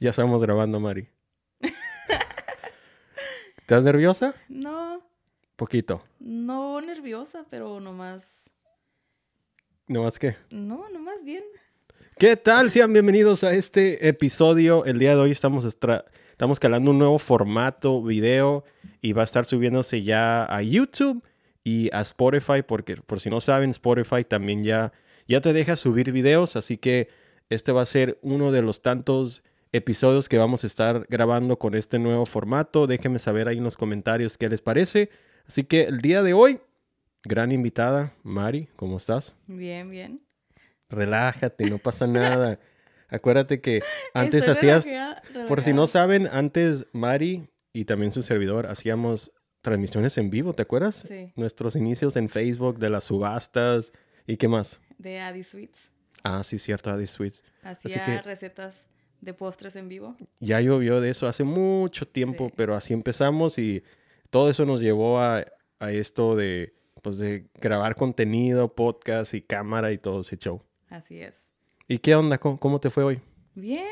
Ya estamos grabando, Mari. ¿Estás nerviosa? No, Poquito. no nerviosa, pero nomás. ¿No más qué? No, nomás bien. ¿Qué tal? Sean bienvenidos a este episodio. El día de hoy estamos, estra- estamos calando un nuevo formato video y va a estar subiéndose ya a YouTube y a Spotify, porque por si no saben, Spotify también ya, ya te deja subir videos, así que este va a ser uno de los tantos episodios que vamos a estar grabando con este nuevo formato. Déjenme saber ahí en los comentarios qué les parece. Así que el día de hoy, gran invitada, Mari, ¿cómo estás? Bien, bien. Relájate, no pasa nada. Acuérdate que antes Estoy hacías, relajada- por si no saben, antes Mari y también su servidor hacíamos transmisiones en vivo, ¿te acuerdas? Sí, Nuestros inicios en Facebook de las subastas y qué más. de Adi Sweets. Ah, sí, cierto, Adi Sweets. Hacía que- recetas de postres en vivo. Ya llovió de eso hace mucho tiempo, Sí. pero así empezamos y todo eso nos llevó a, a esto de, pues, de grabar contenido, podcast y cámara y todo ese show. Así es. ¿Y qué onda? ¿Cómo, cómo te fue hoy? Bien,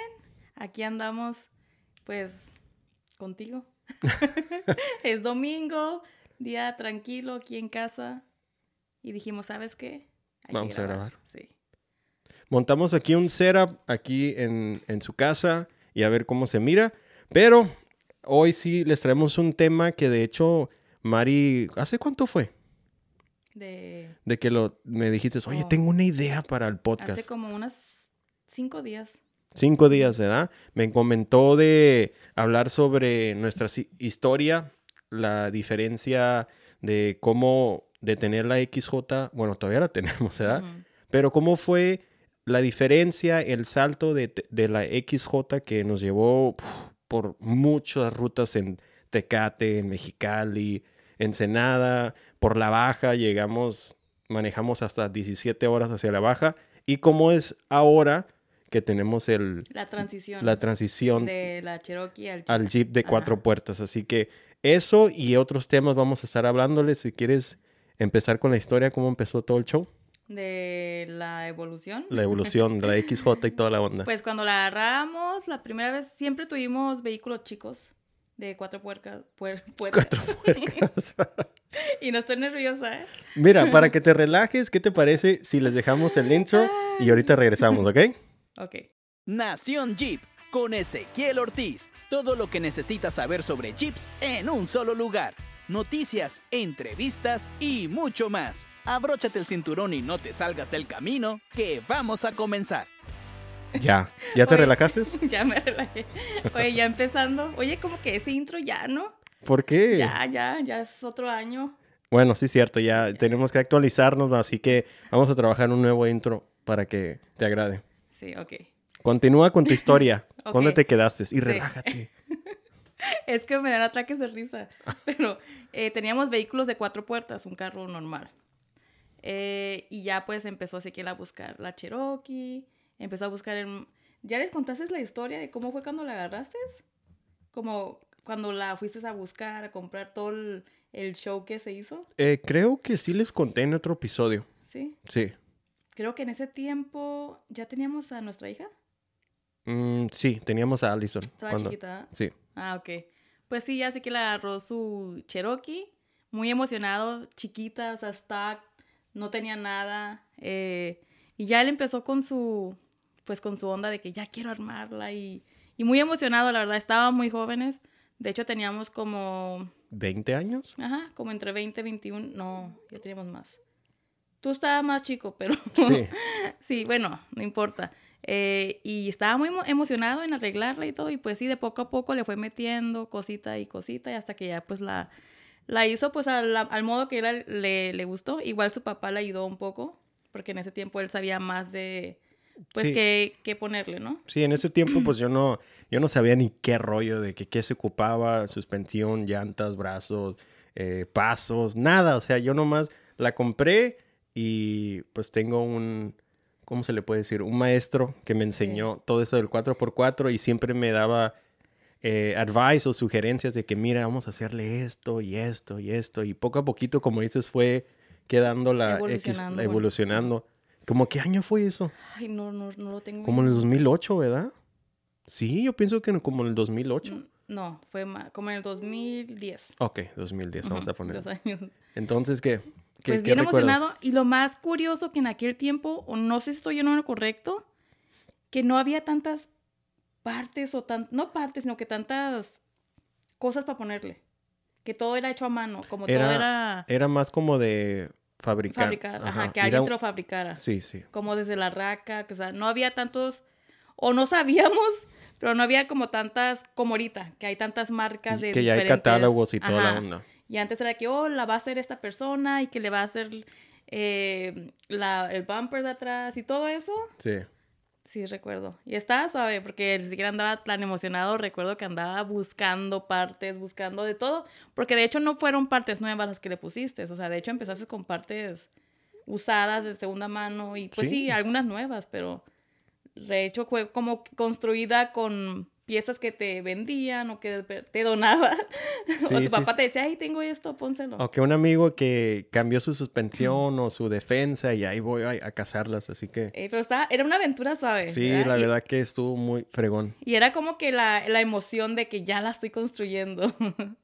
aquí andamos, pues, contigo. es domingo, día tranquilo aquí en casa. Y dijimos, ¿sabes qué? Hay que Vamos a grabar. Sí. Montamos aquí un setup aquí en, en su casa y a ver cómo se mira. Pero hoy sí les traemos un tema que de hecho, Mari, ¿hace cuánto fue? De De que lo, me dijiste, oye, Oh. tengo una idea para el podcast. hace como unas cinco días. Cinco días, ¿verdad? Me comentó de hablar sobre nuestra historia, la diferencia de cómo de tener la XJ, bueno, todavía la tenemos, ¿verdad? Pero cómo fue la diferencia, el salto de, de la XJ que nos llevó puf, por muchas rutas en Tecate, en Mexicali, Ensenada, por la baja, llegamos, manejamos hasta 17 horas hacia la baja. Y cómo es ahora que tenemos el, La transición. la transición de la Cherokee al Jeep. al Jeep de cuatro Ajá. puertas. Así que eso y otros temas vamos a estar hablándoles. Si quieres empezar con la historia, cómo empezó todo el show. De la evolución. La evolución, la XJ y toda la onda. Pues cuando la agarramos, la primera vez siempre tuvimos vehículos chicos de cuatro puercas. puer-. Cuatro puercas. y no estoy nerviosa, ¿eh? Mira, para que te relajes, ¿qué te parece si les dejamos el intro y ahorita regresamos, ok? Ok. Nación Jeep con Ezequiel Ortiz. Todo lo que necesitas saber sobre Jeeps en un solo lugar. Noticias, entrevistas y mucho más. Abróchate el cinturón y no te salgas del camino, que vamos a comenzar. Ya. ¿Ya te Oye. relajaste? ya me relajé. Oye, ya empezando. Oye, como que ese intro ya, ¿no? ¿Por qué? Ya, ya, ya es otro año. Bueno, sí, cierto, ya tenemos que actualizarnos, así que vamos a trabajar un nuevo intro para que te agrade. Sí, ok. Continúa con tu historia. ¿Dónde te quedaste? Y relájate. Es que me dan ataques de risa. Pero eh, teníamos vehículos de cuatro puertas, un carro normal. Eh, y ya pues empezó Ezequiel a buscar la Cherokee, empezó a buscar el... ¿Ya les contaste la historia de cómo fue cuando la agarraste? Como cuando la fuiste a buscar, a comprar todo el, el show que se hizo, Eh, creo que sí les conté en otro episodio. ¿sí? Sí. Creo que en ese tiempo ya teníamos a nuestra hija, Mm, sí, teníamos a Allison. cuando- chiquita. ¿eh? Sí. Ah, ok. Pues sí, ya sé que le agarró su Cherokee, muy emocionado, chiquita, o sea, no tenía nada. eh, y ya él empezó con su, pues con su onda de que ya quiero armarla y, y muy emocionado, la verdad, estábamos muy jóvenes. De hecho, teníamos como, ¿20 años? ajá, como entre 20 y 21, no, ya teníamos más. Tú estabas más chico, pero Sí. Sí, bueno, no importa. Eh, y estaba muy emo- emocionado en arreglarla y todo, y pues sí, de poco a poco le fue metiendo cosita y cosita, y hasta que ya pues la, la hizo pues al, al modo que él le, le gustó. Igual su papá le ayudó un poco, porque en ese tiempo él sabía más de, pues, Sí. qué, qué ponerle, ¿no? Sí, en ese tiempo pues yo no, yo no sabía ni qué rollo de que qué se ocupaba, suspensión, llantas, brazos, eh, pasos, nada. O sea, yo nomás la compré y pues tengo un, ¿cómo se le puede decir? Un maestro que me enseñó todo eso del 4x4 y siempre me daba eh, advice o sugerencias de que mira, vamos a hacerle esto y esto y esto. Y poco a poquito, como dices, fue quedando la Evolucionando, evolucionando. ¿Cómo qué año fue eso? Ay, no, no, no lo tengo. Como en el bien. 2008, ¿verdad? Sí, yo pienso que como en el 2008. Mm, No, fue como en el 2010. Ok, 2010, vamos a poner. dos años. Entonces, ¿qué? ¿Qué, Pues qué bien recuerdas? emocionado. Y lo más curioso que en aquel tiempo, o no sé si estoy en lo correcto, que no había tantas partes o tan, no partes, sino que tantas cosas para ponerle. Que todo era hecho a mano, como todo Era- era más como de fabricar. fabricar, ajá, que alguien un- te lo fabricara. Sí, sí. Como desde la raca, que o sea, no había tantos, o no sabíamos, pero no había como tantas, como ahorita, que hay tantas marcas de que ya hay catálogos y toda la Ajá. onda. Y antes era que, oh, la va a hacer esta persona y que le va a hacer eh, la, el bumper de atrás y todo eso. Sí. Sí, recuerdo. Y estaba suave porque ni siquiera andaba tan emocionado. Recuerdo que andaba buscando partes, buscando de todo. Porque de hecho no fueron partes nuevas las que le pusiste. O sea, de hecho empezaste con partes usadas de segunda mano y pues sí, Sí. algunas nuevas, pero de hecho fue como construida con piezas que te vendían o que te donaban. Sí, o tu papá sí. te decía, ay, tengo esto, pónselo. O que un amigo que cambió su suspensión o su defensa y ahí voy a, a cazarlas, así que... Eh, pero estaba, era una aventura suave. Sí, ¿verdad? la Y- verdad que estuvo muy fregón. Y era como que la, la emoción de que ya la estoy construyendo.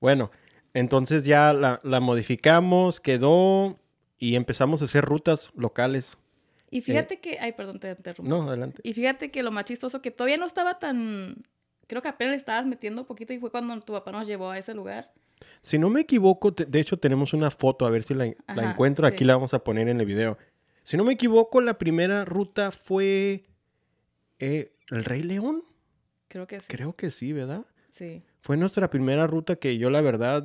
Bueno, entonces ya la, la modificamos, quedó y empezamos a hacer rutas locales. Y fíjate que, ay, perdón, te interrumpo. No, adelante. Y fíjate que lo más chistoso que todavía no estaba tan, creo que apenas le estabas metiendo poquito y fue cuando tu papá nos llevó a ese lugar. Si no me equivoco, te- de hecho tenemos una foto, a ver si la, encuentro, aquí la vamos a poner en el video. Si no me equivoco, la primera ruta fue eh, el Rey León. Creo que sí. Creo que sí, ¿verdad? Sí. Fue nuestra primera ruta que yo la verdad,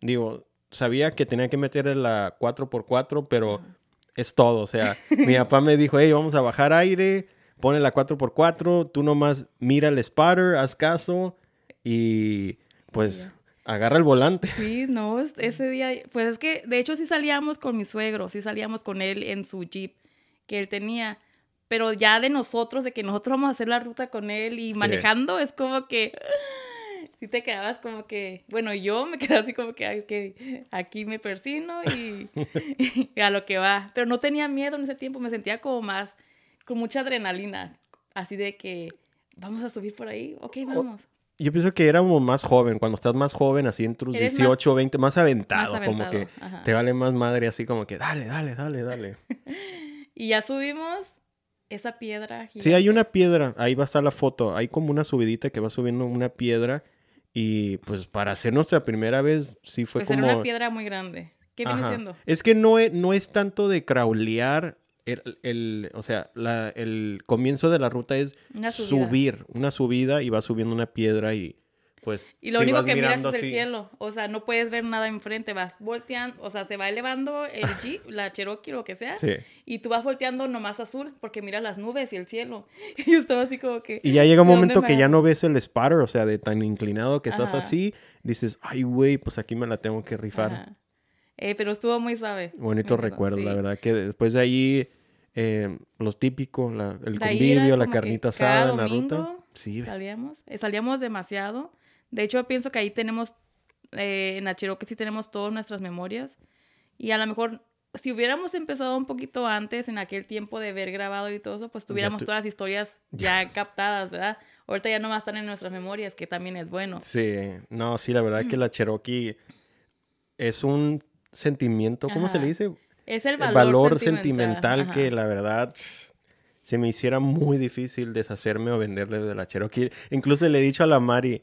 digo, sabía que tenía que meter la 4x4, pero Ajá. Es todo. O sea, mi papá me dijo, hey, vamos a bajar aire, pone la 4x4, tú nomás mira el spotter, haz caso y pues agarra el volante. Sí, no, es- ese día, pues es que de hecho sí salíamos con mi suegro, sí salíamos con él en su jeep que él tenía, pero ya de nosotros, de que nosotros vamos a hacer la ruta con él y Sí. manejando, es como que sí te quedabas como que, bueno, yo me quedaba así como que, ay, ok, aquí me persino y, y a lo que va, pero no tenía miedo en ese tiempo, me sentía como más, con mucha adrenalina, así de que vamos a subir por ahí, ok, vamos. Yo pienso que éramos más joven, cuando estás más joven, así entre tus Eres más- 18 o 20, más aventado, Más como que ajá. te vale más madre, así como que dale, dale, dale, dale. Y ya subimos esa piedra. Sí, hay una piedra, ahí va a estar la foto, hay como una subidita que va subiendo una piedra y pues para hacer nuestra primera vez sí fue Pues como... era una piedra muy grande. ¿Qué viene siendo? Es que no es, no es tanto de craulear, el, el- o sea, la- el comienzo de la ruta es Una subir, una subida y va subiendo una piedra y pues... Y lo único que miras es el así. cielo. O sea, no puedes ver nada enfrente. Vas volteando, o sea, se va elevando el Jeep, la Cherokee, lo que sea. Sí. Y tú vas volteando nomás azul porque miras las nubes y el cielo. Y yo estaba así como que... Y ya llega un ¿de dónde momento me que ya no ves el spotter, o sea, de tan inclinado que estás Ajá. así, dices, ay, güey, pues aquí me la tengo que rifar. Ajá. Eh, pero estuvo muy suave. Bonito recuerdo, la verdad, que después de ahí, eh, los típicos, la- el convivio, la carnita asada en la ruta. Sí, Salíamos, eh, salíamos demasiado. De hecho, pienso que ahí tenemos, eh, en la Cherokee sí tenemos todas nuestras memorias. Y a lo mejor, si hubiéramos empezado un poquito antes, en aquel tiempo de ver grabado y todo eso, pues tuviéramos tu- todas las historias ya captadas, ¿verdad? Ahorita ya nomás están en nuestras memorias, que también es bueno. Sí, no, sí, la verdad que la Cherokee es un sentimiento, ¿cómo se le Ajá. dice? Es el El valor, valor sentimental, sentimental que ajá. la verdad se me hiciera muy difícil deshacerme o venderle de la Cherokee. Incluso le he dicho a la Mari,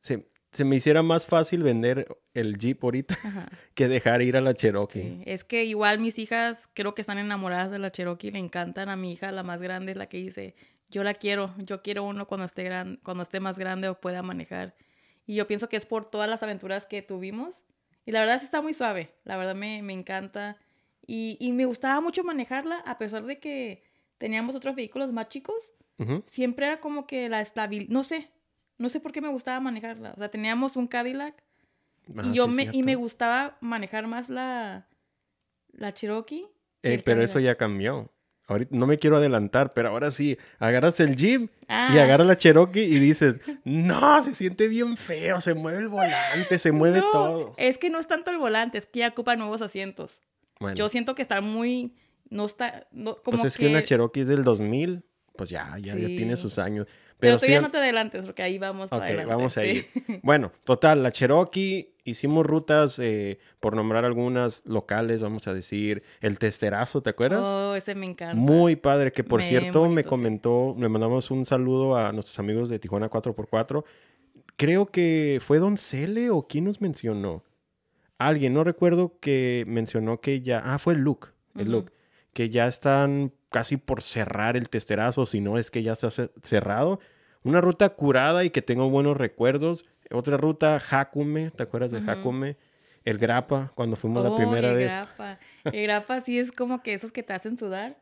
se, se me hiciera más fácil vender el Jeep ahorita Ajá. que dejar ir a la Cherokee. Sí, es que igual mis hijas creo que están enamoradas de la Cherokee, le encantan a mi hija, la más grande la que dice, yo la quiero, yo quiero uno cuando esté gran, cuando esté más grande o pueda manejar. Y yo pienso que es por todas las aventuras que tuvimos. Y la verdad sí está muy suave, la verdad me, me encanta. Y, y me gustaba mucho manejarla, a pesar de que teníamos otros vehículos más chicos, siempre era como que la estabilidad, no sé, no sé por qué me gustaba manejarla. O sea, teníamos un Cadillac Ah, y yo sí, me, y me gustaba manejar más la, la Cherokee. Eh, pero eso ya cambió. Ahorita no me quiero adelantar, pero ahora sí, agarras el Jeep y Ah, agarras la Cherokee y dices, no, se siente bien feo, se mueve el volante, se mueve no, todo. Es que no es tanto el volante, es que ya ocupa nuevos asientos. Bueno, Yo siento que está muy, no está, no, como pues es que, que, una Cherokee es del 2000, pues ya, ya, ya tiene Sí. sus años. Pero, tú sí ya no te adelantes porque ahí vamos para Ok, adelante. vamos a sí. ir. Bueno, total, la Cherokee, hicimos rutas, eh, por nombrar algunas locales, vamos a decir, el Testerazo, ¿te acuerdas? Oh, ese me encanta. Muy padre, que por cierto me bonito, sí. comentó, le mandamos un saludo a nuestros amigos de Tijuana 4x4. Creo que fue Don Cele o quién nos mencionó. Alguien, no recuerdo que mencionó que ya, ah, fue Luke, el Ujú. Luke, que ya están casi por cerrar el testerazo, si no es que ya está ce- cerrado. Una ruta curada y que tengo buenos recuerdos. Otra ruta, Jacume, ¿te acuerdas de. Jacume? El Grapa, cuando fuimos la Oh, primera el vez. grapa. El grapa sí es como que esos que te hacen sudar.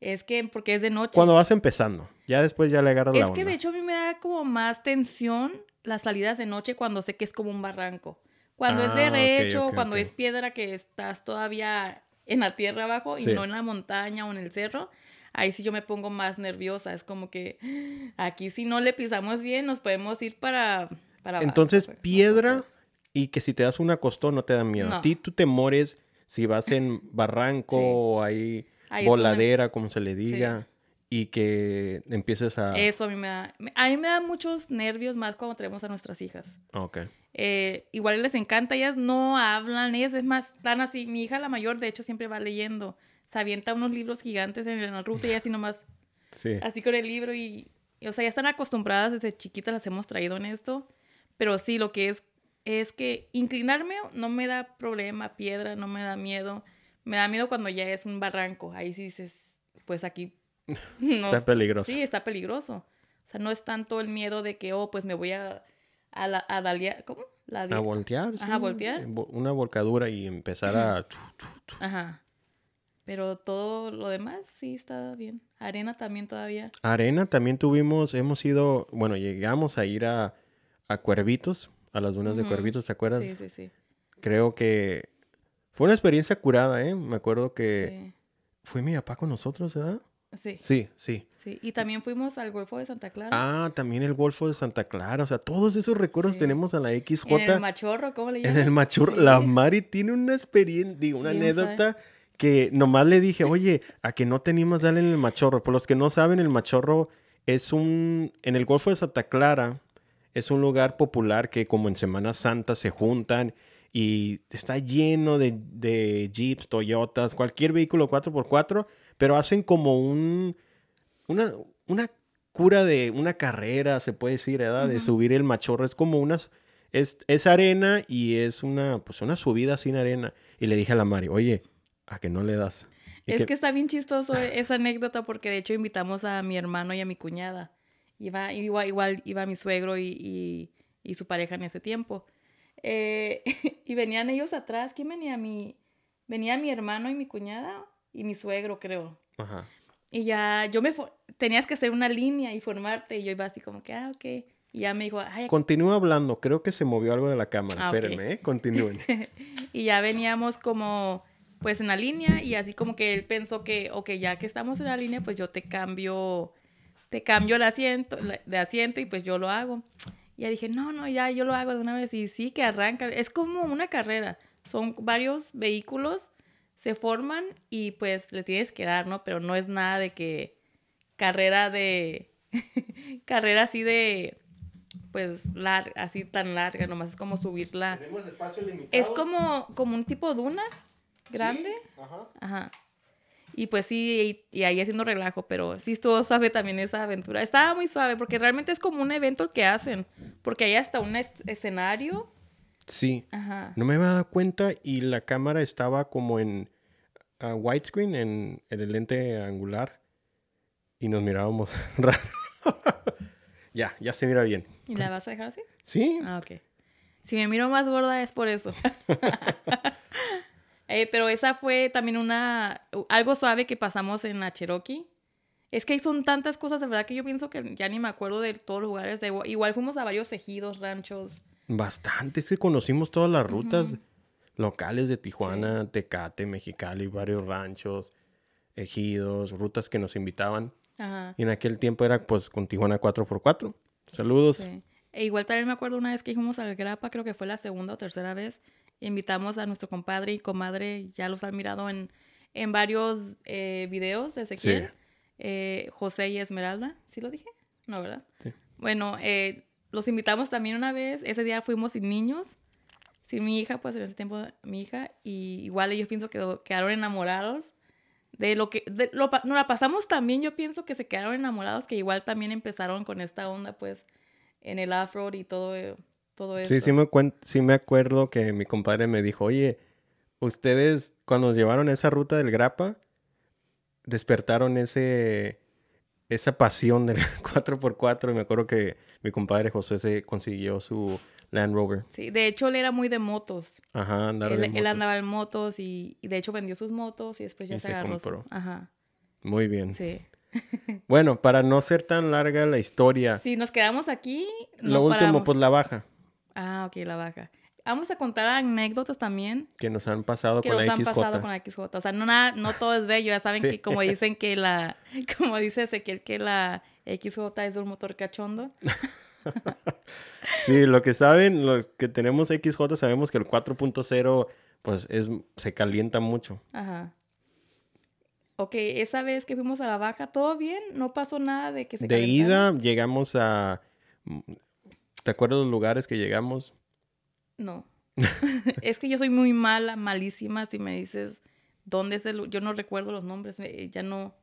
Es que porque es de noche. Cuando vas empezando, ya después ya le agarras la es onda. que de hecho a mí me da como más tensión las salidas de noche cuando sé que es como un barranco. Cuando es Ah, de derecho, ok, cuando es piedra que estás todavía en la tierra abajo Sí. y no en la montaña o en el cerro, ahí sí yo me pongo más nerviosa. Es como que aquí si no le pisamos bien nos podemos ir para... para abajo, Entonces, pues, piedra y que si te das una costón no te da miedo. A No. ti tú te mores si vas en barranco Sí. o ahí Ahí donde- voladera, como se le diga, y que empieces a... Eso a mí me da... A mí me da muchos nervios más cuando traemos a nuestras hijas. Ok. Eh, igual les encanta, ellas no hablan, ellas es más, están así, mi hija la mayor de hecho siempre va leyendo, se avienta unos libros gigantes en la ruta y así nomás, Sí. así con el libro y, y, o sea, ya están acostumbradas desde chiquitas, las hemos traído en esto, pero sí, lo que es, es que inclinarme no me da problema, piedra, no me da miedo, me da miedo cuando ya es un barranco, ahí sí dices, pues aquí no Está peligroso. Sí, está peligroso. O sea, no es tanto el miedo de que, oh, pues me voy a, a, la, a dalear- ¿cómo? La A voltear, sí. Ajá, voltear. Vo- Una volcadura y empezar a... tu, tu. Ajá. Pero todo lo demás sí está bien. Arena también todavía. Arena también tuvimos, hemos ido, bueno, llegamos a ir a, a Cuervitos, a las dunas de. Cuervitos, ¿te acuerdas? Sí, sí, sí. Creo que fue una experiencia curada, ¿eh? Me acuerdo que fue mi papá con nosotros, ¿verdad? Sí, sí, Sí, sí. Y también fuimos al Golfo de Santa Clara. Ah, también el Golfo de Santa Clara. O sea, todos esos recuerdos Sí. tenemos a la XJ. en el Machorro, ¿cómo le En llaman? el machurro. Sí. La Mari tiene una experiencia, digo, una Bien anécdota que nomás le dije, oye, a que no te animas darle en el machorro. Por los que no saben, el machorro es un. En el Golfo de Santa Clara es un lugar popular que, como en Semana Santa, se juntan y está lleno de, de Jeeps, Toyotas, cualquier vehículo 4x4, pero hacen como un. Una, una cura de una carrera, se puede decir, ¿verdad? De subir el machorro. Es como unas. Es, es arena y es una, pues una subida sin arena. Y le dije a la Mari, oye, ¿a que no le das? Y Es que está bien chistoso esa anécdota porque de hecho invitamos a mi hermano y a mi cuñada. Iba, igual, igual iba mi suegro y, y- y su pareja en ese tiempo. Eh, y venían ellos atrás. ¿Quién venía? Mi, venía mi hermano y mi cuñada y mi suegro, creo. Ajá. Y ya yo me... Tenías que hacer una línea y formarte. Y yo iba así como que, ah, ok. Y ya me dijo, ay, Continúa hablando, creo que se movió algo de la cámara. Ah. Espérenme, ¿eh? Continúen. Y ya veníamos como, pues en la línea y así como que él pensó que, ok, ya que estamos en la línea, pues yo te cambio, te cambio el asiento, de asiento y pues yo lo hago. Y ya dije, no, no, ya yo lo hago de una vez y sí que arranca. Es como una carrera. Son varios vehículos, se forman y pues le tienes que dar, ¿no? Pero no es nada de que carrera de, carrera así de, pues, lar- así tan larga, nomás es como subirla. Tenemos espacio limitado. Es como, como un tipo duna grande. Ajá. Ajá. Y pues sí, y, y ahí haciendo relajo, pero sí estuvo suave también esa aventura. Estaba muy suave porque realmente es como un evento el que hacen, porque hay hasta un es- escenario. Sí. Ajá. No me había dado cuenta y la cámara estaba como en ah, widescreen, en, en el lente angular. Y nos mirábamos raro. ya, ya se mira bien. ¿Y la vas a dejar así? Sí. Ah, ok. Si me miro más gorda es por eso. Eh, pero esa fue también una algo suave que pasamos en la Cherokee. Es que son tantas cosas, de verdad que yo pienso que ya ni me acuerdo de todos los lugares. De, igual fuimos a varios ejidos, ranchos. Bastante. Es que conocimos todas las rutas locales de Tijuana, Tecate, Mexicali, varios ranchos, ejidos, rutas que nos invitaban. Ajá. Y en aquel tiempo era pues con Tijuana 4x4. Saludos. Sí. E igual también me acuerdo una vez que fuimos al Grapa, creo que fue la segunda o tercera vez. Invitamos a nuestro compadre y comadre, ya los han mirado en, en varios eh, videos de Ezequiel. Sí. Eh, José y Esmeralda, ¿sí lo dije? No, ¿verdad? Sí. Bueno, eh, los invitamos también una vez. Ese día fuimos sin niños, sin mi hija, pues en ese tiempo mi hija. Y igual ellos pienso que quedaron enamorados de lo que... De, lo, nos la pasamos también, yo pienso que se quedaron enamorados, que igual también empezaron con esta onda, pues, en el afro y todo, eh, todo eso. Sí, sí me, cuen- sí me acuerdo que mi compadre me dijo, oye, ustedes cuando llevaron esa ruta del Grapa, despertaron ese, esa pasión del 4x4 y me acuerdo que mi compadre José se consiguió su Land Rover. Sí, de hecho él era muy de motos. Ajá, andar Él, de él motos. andaba en motos y, y de hecho vendió sus motos y después ya Y se se agarró compró. Ajá, Muy bien. sí. Bueno, para no ser tan larga la historia, Si nos quedamos aquí, no lo último, paramos. pues la baja Ah, ok, la baja. Vamos a contar anécdotas también que nos han pasado que con nos la han XJ. pasado con la XJ. O sea, no, nada, no todo es bello. Ya saben Sí. que como dicen que la, como dice Ezequiel, que la XJ es de un motor cachondo. Sí, lo que saben, los que tenemos XJ sabemos que el 4.0 pues es, se calienta mucho. Ajá. Ok, esa vez que fuimos a la baja, ¿todo bien? ¿No pasó nada de que se De ida llegamos a... ¿Te acuerdas los lugares que llegamos? No. es que yo soy muy mala, malísima. Si me dices dónde es el... Yo no recuerdo los nombres. eh, Ya no...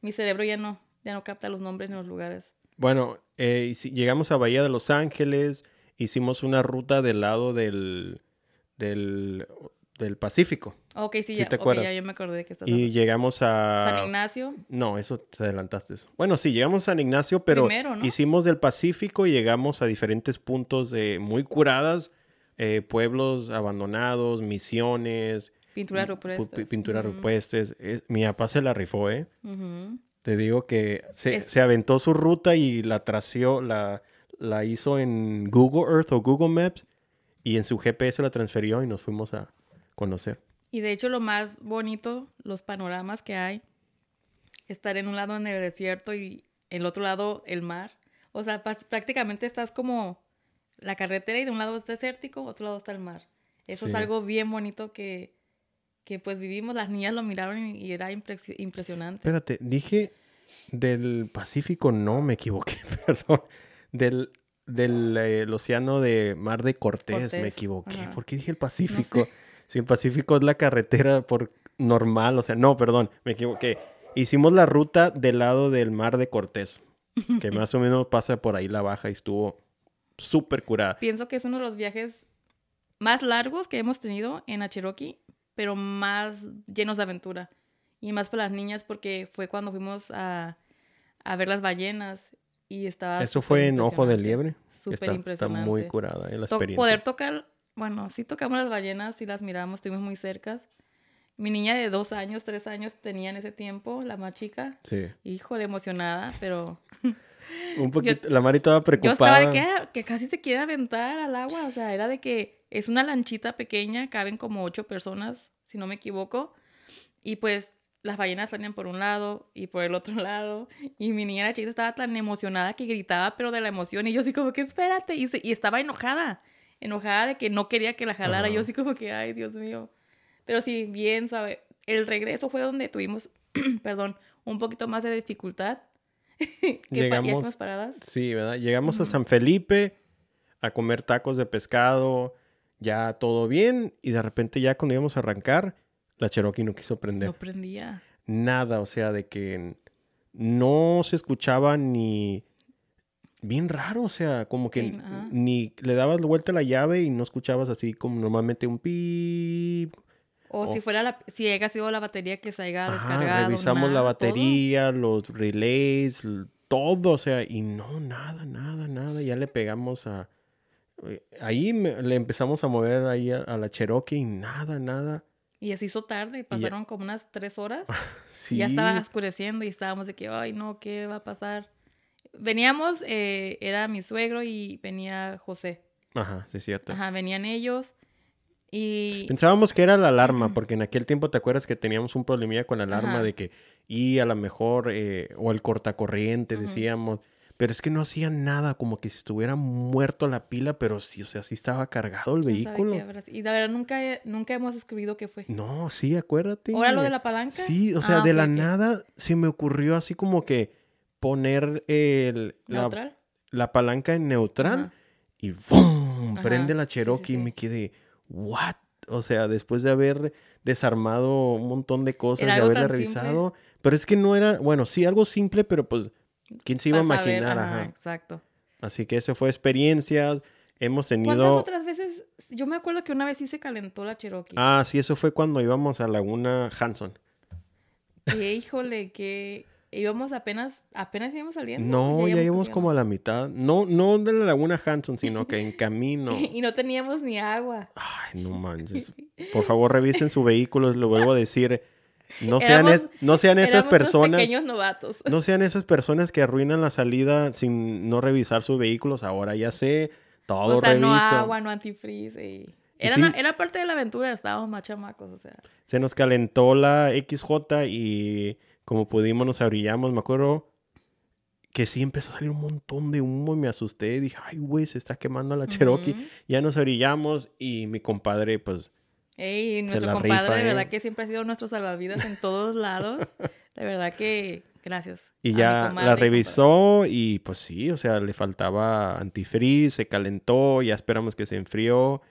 Mi cerebro ya no, ya no capta los nombres ni los lugares. Bueno, eh, llegamos a Bahía de Los Ángeles, hicimos una ruta del lado del, del, del Pacífico Ok, sí, ¿Sí ya, te ok, acuerdas? ya yo me acordé de que estás y hablando. llegamos a... San Ignacio. No, eso te adelantaste. Bueno, sí, llegamos a San Ignacio, pero Primero, ¿no? hicimos del Pacífico y llegamos a diferentes puntos de muy curadas, eh, pueblos abandonados, misiones, Pinturas pu- rupestres. pi- pinturas Ujú, rupestres. Es- mi papá se la rifó, ¿eh? ujú. Te digo que se, Es- se aventó su ruta y la tració, la, la hizo en Google Earth o Google Maps y en su GPS la transfirió y nos fuimos a conocer. Y de hecho lo más bonito, los panoramas que hay, estar en un lado en el desierto y el otro lado el mar. O sea, prácticamente estás como la carretera y de un lado es desértico, otro lado está el mar. Eso es algo bien bonito que, que pues vivimos, las niñas lo miraron y, era impresi- impresionante. Espérate, dije del Pacífico, no me equivoqué, perdón. Del, del eh, el océano de Mar de Cortés, me equivoqué. ajá. ¿Por qué dije el Pacífico? Si el Pacífico es la carretera por normal, o sea, no, perdón, me equivoqué. Hicimos la ruta del lado del Mar de Cortés, que más o menos pasa por ahí la baja y estuvo súper curada. Pienso que es uno de los viajes más largos que hemos tenido en Cherokee, pero más llenos de aventura. Y más para las niñas porque fue cuando fuimos a, a ver las ballenas y estaba... Eso fue en Ojo de Liebre. Súper Está, está impresionante. muy curada eh, la To- experiencia. poder tocar, bueno, sí tocamos las ballenas, sí las miramos, estuvimos muy cercas. Mi niña de dos años, tres años tenía en ese tiempo, la más chica. Sí. Híjole, emocionada, pero Un poquito, la Mari estaba Yo preocupada. estaba de que, "Ah, que casi se quiere aventar al agua. O sea, era de que es una lanchita pequeña, caben como ocho personas, si no me equivoco. Y pues las ballenas salían por un lado y por el otro lado. Y mi niña la chiquita estaba tan emocionada que gritaba, pero de la emoción. Y yo así como que espérate. Y, se- y estaba enojada. Enojada de que no quería que la jalara. Yo así como que, ay, Dios mío. Pero sí, bien suave. El regreso fue donde tuvimos, perdón, un poquito más de dificultad. que Llegamos- paradas. Sí, ¿verdad? Llegamos a San Felipe a comer tacos de pescado, ya todo bien, y de repente ya cuando íbamos a arrancar, la Cherokee no quiso prender No prendía. nada, o sea, de que no se escuchaba ni bien raro, o sea, como que Sí, ni le dabas vuelta a la llave y no escuchabas así como normalmente un pip. O Oh. si fuera la, si haya sido la batería que se haya descargado. revisamos la nada, batería, los relays, todo, o sea, y no, nada, nada, nada. Ya le pegamos a... eh, Ahí me- le empezamos a mover ahí a, a la Cherokee y nada, nada. todo. Y se hizo tarde, pasaron como unas tres horas. Sí. Y ya estaba oscureciendo y estábamos de que, ay, no, ¿qué va a pasar? Veníamos, eh, era mi suegro y venía José. Ajá, sí, es cierto. Ajá, venían ellos. Y Pensábamos que era la alarma, porque en aquel tiempo te acuerdas que teníamos un problemilla con la alarma Ajá. de que, y a lo mejor, eh, o el cortacorriente, Ujú. decíamos. Pero es que no hacían nada, como que si estuviera muerto la pila, pero sí, o sea, sí estaba cargado el vehículo. Y la verdad, nunca, nunca hemos escrito qué fue. No, sí, acuérdate. ¿Ahora lo de la palanca? Sí, o sea, Ah, de la nada se me ocurrió así como que poner el, la, la palanca en neutral Ajá. y. Ajá, prende la sí, sí, Cherokee y me quedé, ¿what? O sea, después de haber desarmado un montón de cosas, de haberla simple. revisado, pero es que no era, bueno, sí, algo simple, pero pues, ¿quién se iba a Vas imaginar? ajá, Ajá. exacto. Así que ese fue experiencias, hemos ¿Cuántas tenido... otras veces? Yo me acuerdo que una vez sí se calentó la Cherokee. Ah, sí, eso fue cuando íbamos a Laguna Hanson. Que, híjole, que íbamos apenas, apenas íbamos saliendo. No, ya íbamos como a la mitad. No, no de la Laguna Hanson, sino que en camino. Y no teníamos ni agua. Ay, no manches. Por favor, revisen su vehículo, lo vuelvo a decir. No sean, Éramos- es- no sean esas personas. pequeños novatos. No sean esas personas que arruinan la salida sin no revisar sus vehículos. Ahora ya sé, todo o sea, no agua, no antifreeze. y- Era, sí. una- era parte de la aventura, estábamos más chamacos, o sea. Se nos calentó la XJ y como pudimos nos abrillamos. Me acuerdo que sí empezó a salir un montón de humo y me asusté. Dije, ay, güey, se está quemando la Cherokee. Ya nos abrillamos y mi compadre, pues, Ey, nuestro compadre, rifa, de ¿eh? verdad que siempre ha sido nuestro salvavidas en todos lados. De verdad que gracias. Y ya la revisó y pues sí, o sea, le faltaba antifreeze, se calentó, ya esperamos que se enfrió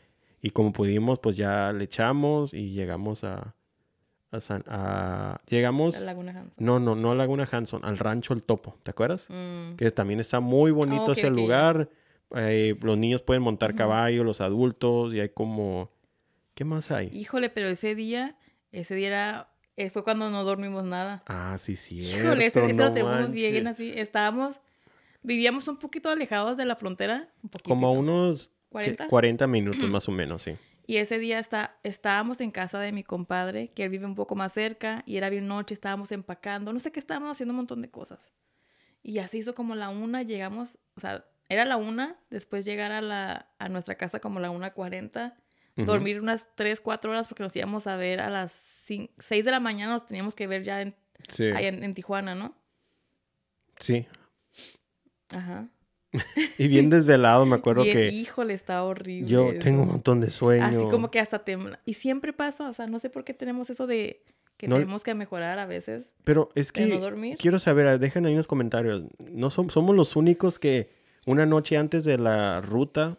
y como pudimos, pues ya le echamos y llegamos a... a, San- a- llegamos... Laguna Hanson. No, no, no a Laguna Hanson, al rancho El Topo, ¿te acuerdas? Mm, Que también está muy bonito ese lugar. eh, los niños pueden montar caballo, los adultos y hay como... ¿Qué más hay? Híjole, pero ese día, ese día era, eh, fue cuando no dormimos nada. Ah, sí, cierto. Híjole, ese, ese no lo tenemos bien así. Estábamos, vivíamos un poquito alejados de la frontera. Un Como unos ¿qué? 40. 40 minutos más o menos, sí. Y ese día está, estábamos en casa de mi compadre, que él vive un poco más cerca, y era bien noche, estábamos empacando, no sé qué, estábamos haciendo un montón de cosas. Y así hizo como la una, llegamos, o sea, era la una, después llegar a, la, a nuestra casa como la una cuarenta, Ujú. dormir unas tres, cuatro horas porque nos íbamos a ver a las seis de la mañana, nos teníamos que ver ya en, Sí, allá en, en Tijuana, ¿no? sí. Ajá. Y bien desvelado, me acuerdo Y, que híjole, está horrible. yo eso. tengo un montón de sueño. Así como que hasta tembla. Y siempre pasa, o sea, no sé por qué tenemos eso de que No- tenemos que mejorar a veces. Pero es que no dormir. quiero saber, dejen ahí en los comentarios. No som- somos los únicos que una noche antes de la ruta,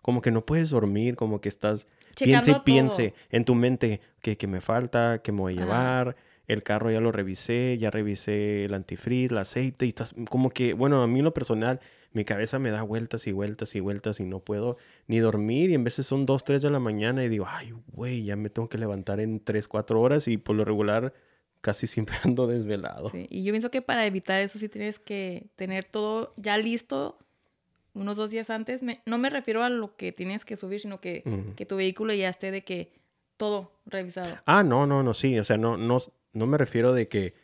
como que no puedes dormir, como que estás piense y Checando piense todo. en tu mente que, que me falta, que me voy a Ajá. llevar. El carro ya lo revisé, ya revisé el antifreeze, el aceite y estás como que, bueno, a mí en lo personal, mi cabeza me da vueltas y vueltas y vueltas y no puedo ni dormir y en veces son 2, 3 de la mañana y digo, ay, güey, ya me tengo que levantar en 3, 4 horas y por lo regular casi siempre ando desvelado. Sí, Y yo pienso que para evitar eso sí tienes que tener todo ya listo unos dos días antes. Me- no me refiero a lo que tienes que subir, sino que, que tu vehículo ya esté de que todo revisado. Ah, no, no, no, sí, o sea, no, no, no me refiero de que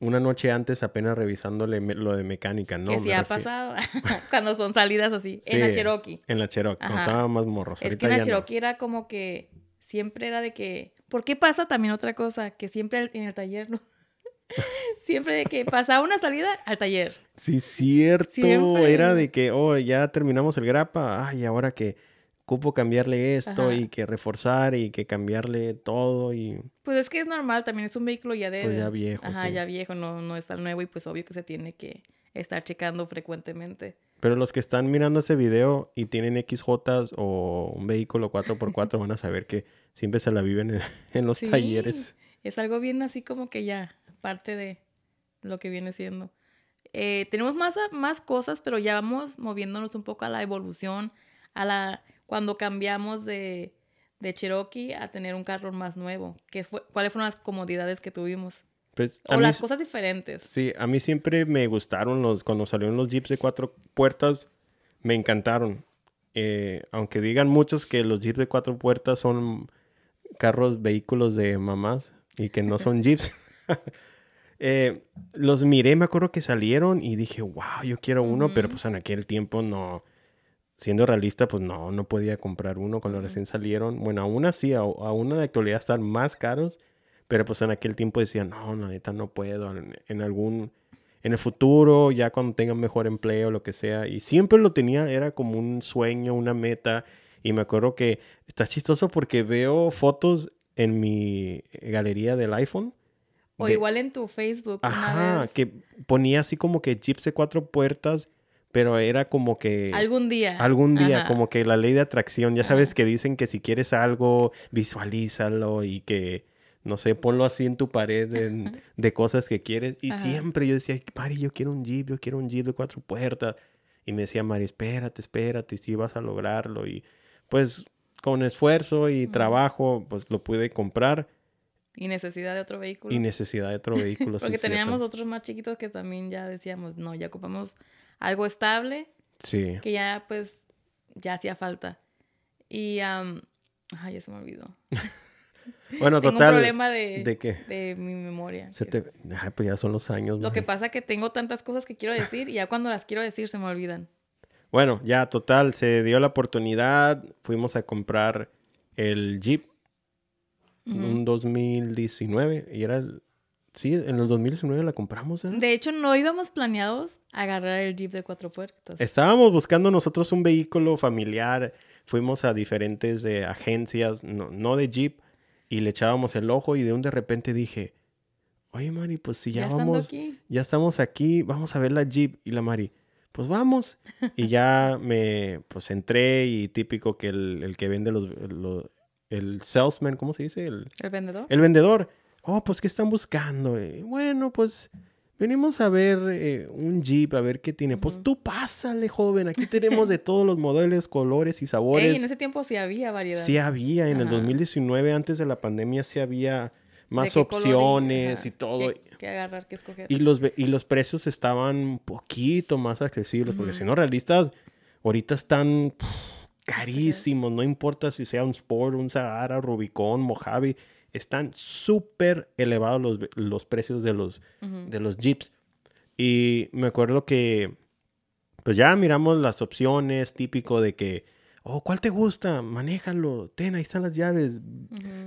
una noche antes apenas revisándole lo de mecánica, no. que me sí ha pasado cuando son salidas así. En la Cherokee. En la Cherokee, cuando estaba más morros. Es ahorita que en la no. Cherokee era como que siempre era de que. ¿Por qué pasa también otra cosa? Que siempre en el taller, ¿no? siempre de que pasaba una salida al taller. Sí, cierto. Siempre. Era de que, oh, ya terminamos el grapa. Ay, ahora que cupo cambiarle esto Ajá. y que reforzar y que cambiarle todo y Pues es que es normal, también es un vehículo ya de. Pues ya viejo, Ajá, sí. ya viejo, no, no es tan nuevo y pues obvio que se tiene que estar checando frecuentemente. Pero los que están mirando este video y tienen XJ o un vehículo 4x4 van a saber que siempre se la viven en, en los Sí. talleres. Es algo bien así como que ya, parte de lo que viene siendo. Eh, tenemos más, más cosas, pero ya vamos moviéndonos un poco a la evolución, a la cuando cambiamos de, de Cherokee a tener un carro más nuevo. ¿Qué fue, ¿Cuáles fueron las comodidades que tuvimos? Pues, O mí las cosas diferentes. Sí, a mí siempre me gustaron los, cuando salieron los Jeeps de cuatro puertas, me encantaron. Eh, aunque digan muchos que los Jeeps de cuatro puertas son carros, vehículos de mamás y que no son Jeeps. Eh, los miré, me acuerdo que salieron y dije, wow, yo quiero uno, pero pues en aquel tiempo no, siendo realista, pues no, no podía comprar uno cuando Ujú. recién salieron. Bueno, aún así, aún en la actualidad están más caros, pero pues en aquel tiempo decía, no, la neta no puedo, en, en algún, en el futuro, ya cuando tenga mejor empleo, lo que sea, y siempre lo tenía, era como un sueño, una meta, y me acuerdo que está chistoso porque veo fotos en mi galería del iPhone O de- igual en tu Facebook una Ajá, vez. que ponía así como que Jeeps de cuatro puertas, pero era como que... Algún día. Algún día, Ajá. como que la ley de atracción, ya sabes Ajá. que dicen que si quieres algo, visualízalo y que, no sé, ponlo así en tu pared de, de cosas que quieres. Y Ajá. siempre yo decía, Mari, yo quiero un Jeep, yo quiero un Jeep de cuatro puertas. Y me decía, Mari, espérate, espérate, si vas a lograrlo. Y pues con esfuerzo y trabajo, pues lo pude comprar Y necesidad de otro vehículo. y necesidad de otro vehículo. sí, Porque cierto. teníamos otros más chiquitos que también ya decíamos, no, ya ocupamos algo estable, Sí. que ya pues ya hacía falta. Y, am, ay, ya se me olvidó. Bueno, tengo total. un problema de, ¿De qué? de mi memoria. Se te... Ay, pues ya son los años. Lo que pasa que tengo tantas cosas que quiero decir y ya cuando las quiero decir se me olvidan. Bueno, ya total, se dio la oportunidad, fuimos a comprar el Jeep Ujú. un 2019 y era el... Sí, en el 2019 la compramos. ¿eh? De hecho, no íbamos planeados a agarrar el Jeep de cuatro puertas. Estábamos buscando nosotros un vehículo familiar, fuimos a diferentes eh, agencias, no, no de Jeep, y le echábamos el ojo y de un de repente dije, oye Mari, pues si ya, ya vamos, aquí. ya estamos aquí, vamos a ver la Jeep. Y la Mari, pues vamos. Y ya me, pues entré y típico que el, el que vende los, lo- el salesman, ¿cómo se dice? El, ¿El vendedor? el vendedor. Oh, pues, ¿qué están buscando? Eh, bueno, pues, venimos a ver eh, un Jeep, a ver qué tiene. Pues Ujú. tú pásale, joven. Aquí tenemos de todos los modelos, colores y Ey, sabores. en ese tiempo sí había variedad. Sí había, en el Ajá. 2019, antes de la pandemia, sí había más opciones y todo. qué- qué agarrar, qué escoger. Y los, y los precios estaban un poquito más accesibles, porque Ujú. si no, realistas, ahorita están pff, carísimos. No importa si sea un Sport, un Sahara, Rubicon, Mojave, están súper elevados los, los precios de los, de los Jeeps. Y me acuerdo que, pues ya miramos las opciones, típico de que, oh, ¿cuál te gusta? Manéjalo, ten, ahí están las llaves,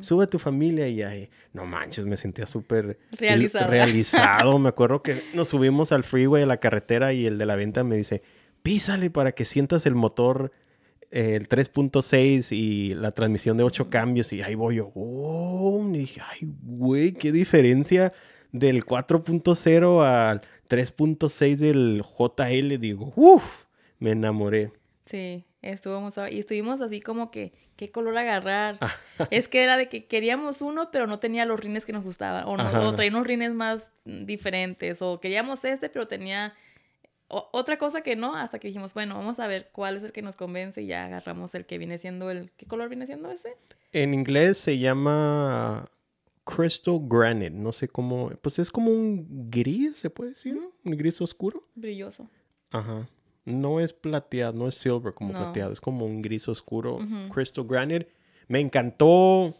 sube a tu familia y ahí, no manches, me sentía súper Realizado. realizado. Me acuerdo que nos subimos al freeway, a la carretera y el de la venta me dice, písale para que sientas el motor, eh, el 3.6 y la transmisión de 8 cambios y ahí voy yo, oh, y dije, ay, güey, qué diferencia del 4.0 al 3.6 del JL. Digo, uff, me enamoré. Sí, estuvimos y estuvimos así como que, ¿qué color agarrar? Ah. es que era de que queríamos uno, pero no tenía los rines que nos gustaban. O, no, o traía unos rines más diferentes. O queríamos este, pero tenía o- otra cosa que no. Hasta que dijimos, bueno, vamos a ver cuál es el que nos convence. Y ya agarramos el que viene siendo el... ¿Qué color viene siendo ese? En inglés se llama Crystal Granite. No sé cómo. Pues es como un gris, se puede decir. Un gris oscuro. Brilloso. Ajá. No es plateado, no es silver como No. plateado. Es como un gris oscuro. Crystal Granite. Me encantó.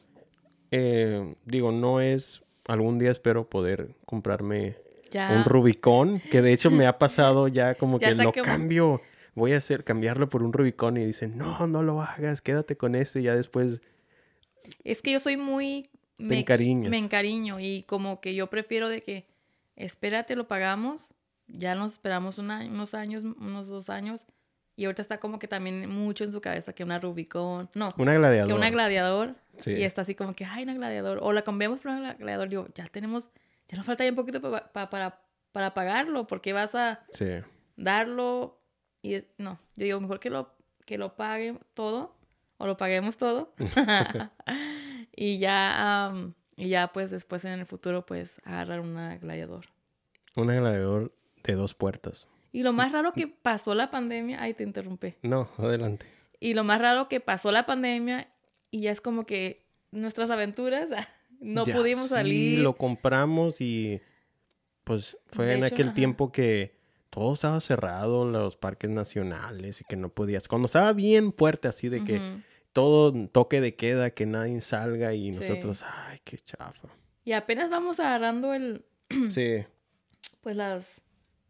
eh, digo, no es. Algún día espero poder comprarme Ya. un Rubicon. Que de hecho me ha pasado ya como Ya que lo cambio. Voy a hacer cambiarlo por un Rubicon y dicen, no, no lo hagas, quédate con este. Y ya después Es que yo soy muy... Me, encariñas. me encariño y como que yo prefiero de que, espérate, lo pagamos, ya nos esperamos unos años, unos dos años, y ahorita está como que también mucho en su cabeza que una Rubicon, no, una gladiadora. que una gladiador, Sí. y está así como que, ay, una gladiador, o la cambiamos por una gladiador, digo, ya tenemos, ya nos falta ya un poquito pa- pa- para, para pagarlo, porque vas a Sí. darlo, y no, yo digo, mejor que lo, que lo paguen todo, o lo paguemos todo, y ya, y ya pues después en el futuro pues agarrar una gladiador. Una gladiador de dos puertas. Y lo más raro que pasó la pandemia, ay te interrumpí, No, adelante. y lo más raro que pasó la pandemia y ya es como que nuestras aventuras, no Ya pudimos sí, salir. lo compramos y pues fue De en hecho, aquel ajá. tiempo que todo estaba cerrado, los parques nacionales y que no podías. Cuando estaba bien fuerte así de que todo toque de queda, que nadie salga y Sí. nosotros, ay, qué chafa. Y apenas vamos agarrando el, Sí, pues las,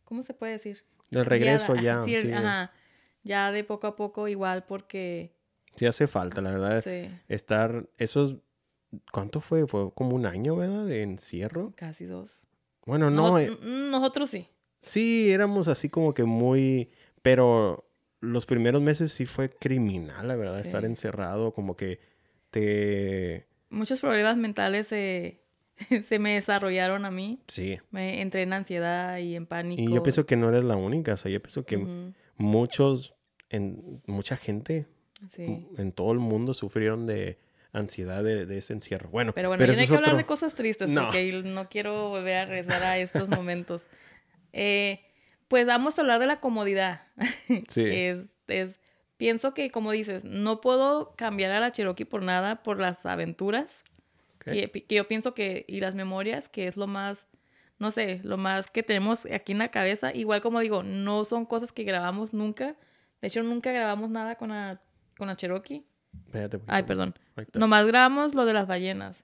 ¿cómo se puede decir? el regreso Guiada, ya, sí, sí, ajá. Ya de poco a poco igual porque, sí hace falta, la verdad. sí, Estar, esos, ¿cuánto fue? Fue como un año, ¿verdad? De encierro. casi dos. Bueno, no, eh, mm, Nosotros sí. Sí, éramos así como que muy, pero los primeros meses sí fue criminal, la verdad, estar encerrado, como que te... Muchos problemas mentales se, se me desarrollaron a mí. Sí. Me entré en ansiedad y en pánico. Y yo pienso que no eres la única, o sea, yo pienso que muchos, en, mucha gente Sí. en todo el mundo sufrieron de ansiedad de, de ese encierro. Bueno, Pero bueno, ya no eso hay que hablar otro- de cosas tristes No. porque no quiero volver a regresar a estos momentos. Eh, pues vamos a hablar de la comodidad. Sí. es, es, pienso que, como dices, no puedo cambiar a la Cherokee por nada, por las aventuras. Ok. Que, que yo pienso que, y las memorias, que es lo más, no sé, lo más que tenemos aquí en la cabeza. Igual como digo, no son cosas que grabamos nunca. De hecho, nunca grabamos nada con la, con la Cherokee. Espérate, Ay, perdón. Nomás grabamos lo de las ballenas.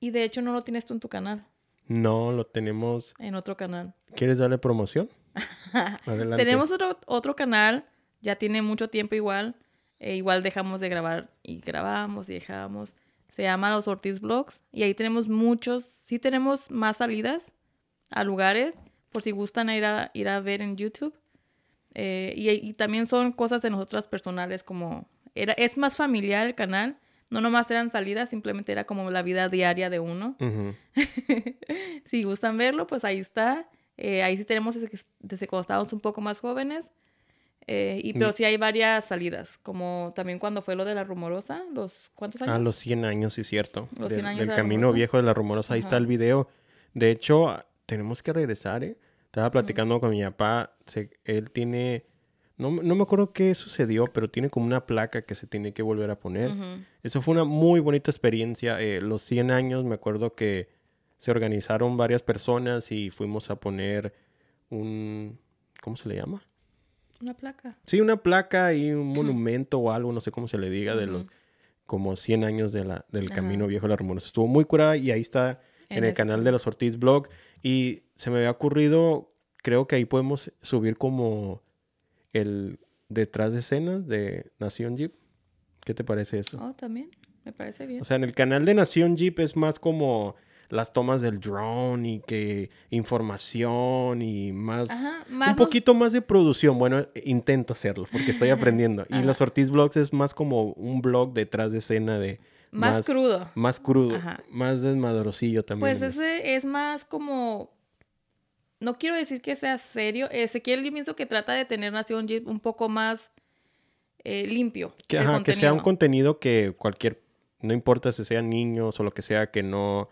Y de hecho no lo tienes tú en tu canal, No, lo tenemos. en otro canal. ¿Quieres darle promoción? Adelante. Tenemos otro, otro canal, ya tiene mucho tiempo igual. e igual dejamos de grabar y grabamos y dejamos. Se llama Los Ortiz Vlogs. Y ahí tenemos muchos, sí tenemos más salidas a lugares, por si gustan ir a, ir a ver en YouTube. Eh, y, y también son cosas de nosotras personales, como era, es más familiar el canal. No nomás eran salidas, simplemente era como la vida diaria de uno. Ujú. si gustan verlo, pues ahí está. Eh, ahí sí tenemos desde, estábamos un poco más jóvenes. Eh, y, pero Mm. sí hay varias salidas, como también cuando fue lo de la rumorosa, los ¿cuántos años? Ah, los 100 años, sí, cierto. Los del, 100 años del de camino Rumorosa. viejo de la rumorosa. Ahí está Ajá. el video. De hecho, ah, tenemos que regresar, ¿eh? Estaba platicando con mi papá. se- él tiene. No, me- no me acuerdo qué sucedió, pero tiene como una placa que se tiene que volver a poner. Eso fue una muy bonita experiencia. eh, los 100 años, me acuerdo que se organizaron varias personas y fuimos a poner un... ¿Cómo se le llama? Una placa. Sí, una placa y un monumento o algo, no sé cómo se le diga, de los como 100 años de la, del Ajá. Camino Viejo de la Rumorosa. Estuvo muy curada y ahí está en, En el ese canal de los Ortiz Blog. Y se me había ocurrido, creo que ahí podemos subir como el detrás de escenas de Nación Jeep. ¿Qué te parece eso? Oh, también, me parece bien. O sea, en el canal de Nación Jeep es más como las tomas del drone y que información y más, Ajá, un más los- poquito más de producción. Bueno, intento hacerlo porque estoy aprendiendo. y los Ortiz Vlogs es más como un blog detrás de escena de más, crudo. más crudo, Ajá. más desmadrosillo también. Pues ese es más como. No quiero decir que sea serio. Ezequiel, yo pienso que trata de tener Nación Jeep un poco más eh, limpio. que, ajá, que sea un contenido. que cualquier, no importa si sean niños o lo que sea, que no,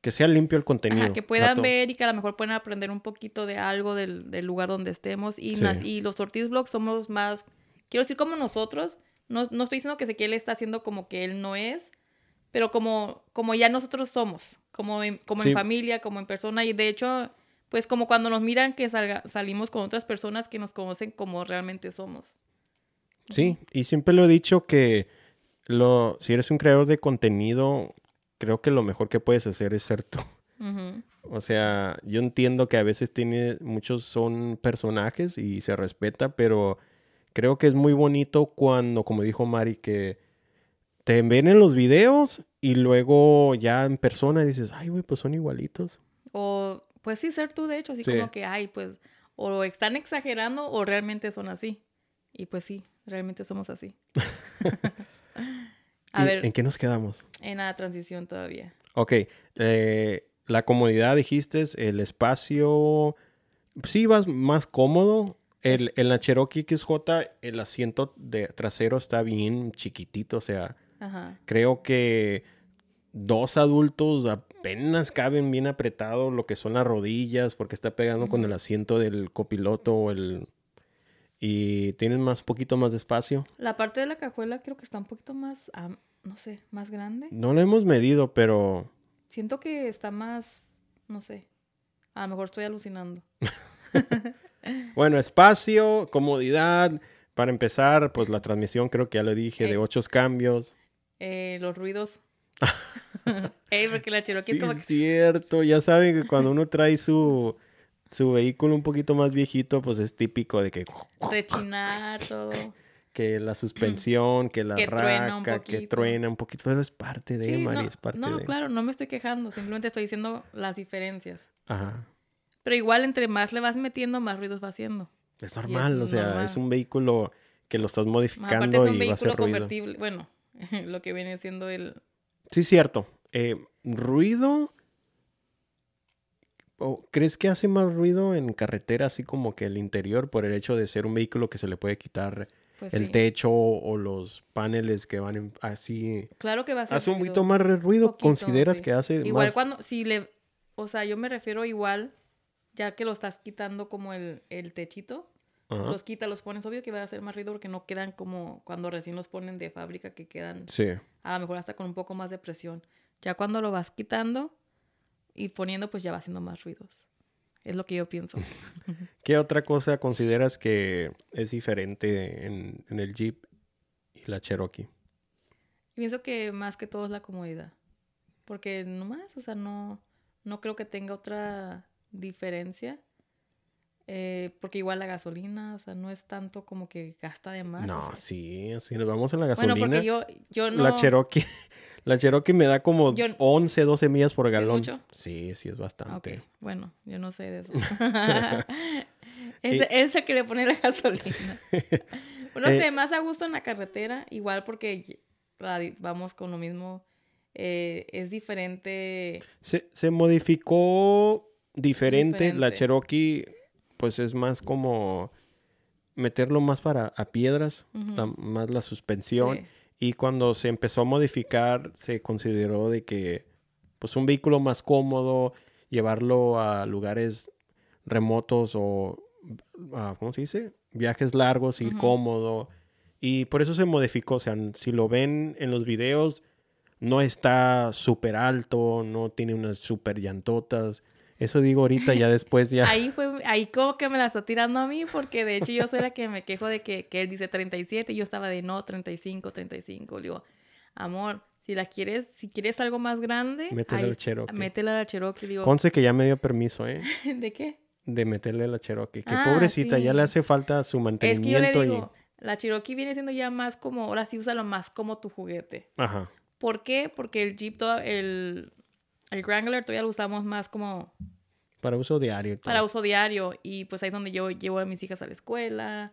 que sea limpio el contenido. Ajá, que puedan ver y que a lo mejor puedan aprender un poquito de algo del, del lugar donde estemos. Y, Sí. nas- y los Ortiz Vlogs somos más, quiero decir como nosotros, no, no estoy diciendo que Ezequiel está haciendo como que él no es, pero como, como ya nosotros somos, como, en, como Sí. en familia, como en persona. Y de hecho, pues como cuando nos miran que salga- salimos con otras personas que nos conocen como realmente somos. Sí, y siempre lo he dicho que lo, si eres un creador de contenido, creo que lo mejor que puedes hacer es ser tú. O sea, yo entiendo que a veces tiene, muchos son personajes y se respeta, pero creo que es muy bonito cuando, como dijo Mari, que te ven en los videos y luego ya en persona dices, ay, güey, pues son igualitos. O pues sí, ser tú de hecho, así Sí. como que, ay, pues, o están exagerando o realmente son así. Y pues sí, realmente somos así. A ¿Y ver, ¿En qué nos quedamos? en la transición todavía. Ok, eh, la comodidad dijiste, el espacio, sí vas más cómodo. El, en la Cherokee XJ, el asiento de trasero está bien chiquitito, o sea, Ajá. creo que dos adultos apenas caben bien apretados lo que son las rodillas, porque está pegando con el asiento del copiloto o el... Y tienen más, poquito más de espacio. La parte de la cajuela creo que está un poquito más, no sé, más grande. No lo hemos medido, pero Siento que está más, no sé. A lo mejor estoy alucinando. Bueno, espacio, comodidad. Para empezar, pues la transmisión creo que ya le dije, de Ey. ocho cambios. Eh, los ruidos. Ey, porque la Cherokee Sí, es como es que... cierto. Ya saben que cuando uno trae su, su vehículo un poquito más viejito, pues es típico de que, rechinar todo. que la suspensión, que la Que truena un raca, que poquito. truena un poquito. Pero es parte de, Sí, Mari, no, es parte no, de. claro, no me estoy quejando, simplemente estoy diciendo las diferencias. Ajá. Pero igual entre más le vas metiendo, más ruidos va haciendo. Es normal, o sea, normal. es un vehículo que lo estás Más modificando aparte es un y va a vehículo hacer ruido. convertible, bueno, lo que viene siendo el... Sí, cierto. Eh, ruido, o ¿crees que hace más ruido en carretera así como que el interior por el hecho de ser un vehículo que se le puede quitar Pues el sí. techo o los paneles que van en- así? Claro que va a ser Hace un ruido. poquito más ruido, Poquito, ¿consideras sí. que hace Igual más? cuando, si le, o sea, yo me refiero igual, ya que lo estás quitando como el, el techito, Ajá. los quita, los pones, obvio que va a hacer más ruido porque no quedan como cuando recién los ponen de fábrica, que quedan Sí. a lo mejor hasta con un poco más de presión. Ya cuando lo vas quitando y poniendo, pues ya va haciendo más ruidos. Es lo que yo pienso. ¿Qué otra cosa consideras que es diferente en, en el Jeep y la Cherokee? Pienso que más que todo es la comodidad. Porque nomás, o sea, no, no creo que tenga otra diferencia. Eh, porque igual la gasolina, o sea, no es tanto como que gasta de más. o no, sea. sí, si nos vamos en la Bueno, gasolina, porque yo, yo no... la Cherokee, la Cherokee me da como Yo- 11, 12 millas por ¿Sí es galón. mucho? Sí, sí es bastante. bueno, yo no sé de eso. es, es el que le pone la gasolina. No Eh, sé, más a gusto en la carretera, igual porque vamos con lo mismo. eh, es diferente. Se, se modificó diferente. La. Cherokee, pues es más como meterlo más para a piedras, la- más la suspensión. sí. Y cuando se empezó a modificar, se consideró de que, pues, un vehículo más cómodo, llevarlo a lugares remotos o, ah, ¿cómo se dice? Viajes largos, ir Ujú. cómodo. Y por eso se modificó. O sea, si lo ven en los videos, no está súper alto, no tiene unas súper llantotas. Eso digo ahorita, ya después ya... Ahí fue, ahí como que me la está tirando a mí, porque de hecho yo soy la que me quejo de que, que él dice 37 y yo estaba de no, 35, 35. Le digo, amor, si la quieres, si quieres algo más grande, Métele ahí al Cherokee. Métela a la Cherokee. Digo, Conce que ya me dio permiso, ¿eh? ¿de qué? De meterle la Cherokee. Que Ah, pobrecita, ya le hace falta su Es que yo le mantenimiento digo, la Cherokee viene siendo ya más como, ahora sí úsalo más como tu juguete. Ajá. ¿Por qué? Porque el Jeep, todo- el, el Wrangler todavía lo usamos más como Para uso diario. para uso diario. Y pues ahí es donde yo llevo a mis hijas a la escuela,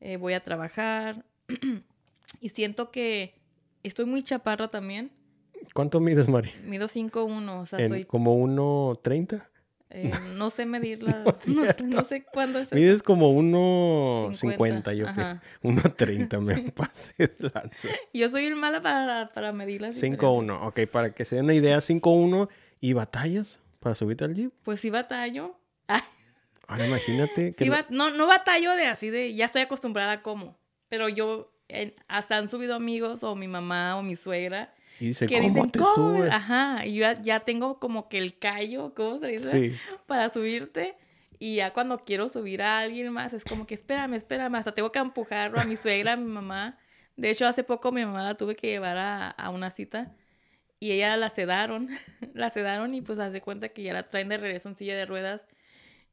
eh, voy a trabajar. y siento que estoy muy chaparra también. ¿Cuánto mides, Mari? Mido 5'1", o sea, estoy... ¿Como 1.30? Eh, no sé medirla, No es no, sé, no sé cuándo es. Mides como 1.50, 50, yo creo. 1.30 me pasé de lanza. Yo soy mala para, para medir las 5.1. Ok, para que se den una idea, 5.1. ¿Y batallas para subirte al Jeep? Pues sí batallo. Ahora imagínate. que Sí, no- bat- no, no batallo de así de, ya estoy acostumbrada a cómo. Pero yo, hasta han subido amigos o mi mamá o mi suegra y dice, que ¿cómo dicen, te ¿cómo? subes? Ajá, y yo ya, ya tengo como que el callo, ¿cómo se dice? Sí. Para subirte. Y ya cuando quiero subir a alguien más, es como que espérame, espérame, hasta tengo que empujarlo a mi suegra, a mi mamá. De hecho, hace poco mi mamá la tuve que llevar a, a una cita y ella la sedaron, la sedaron y pues hace cuenta que ya la traen de regreso en silla de ruedas.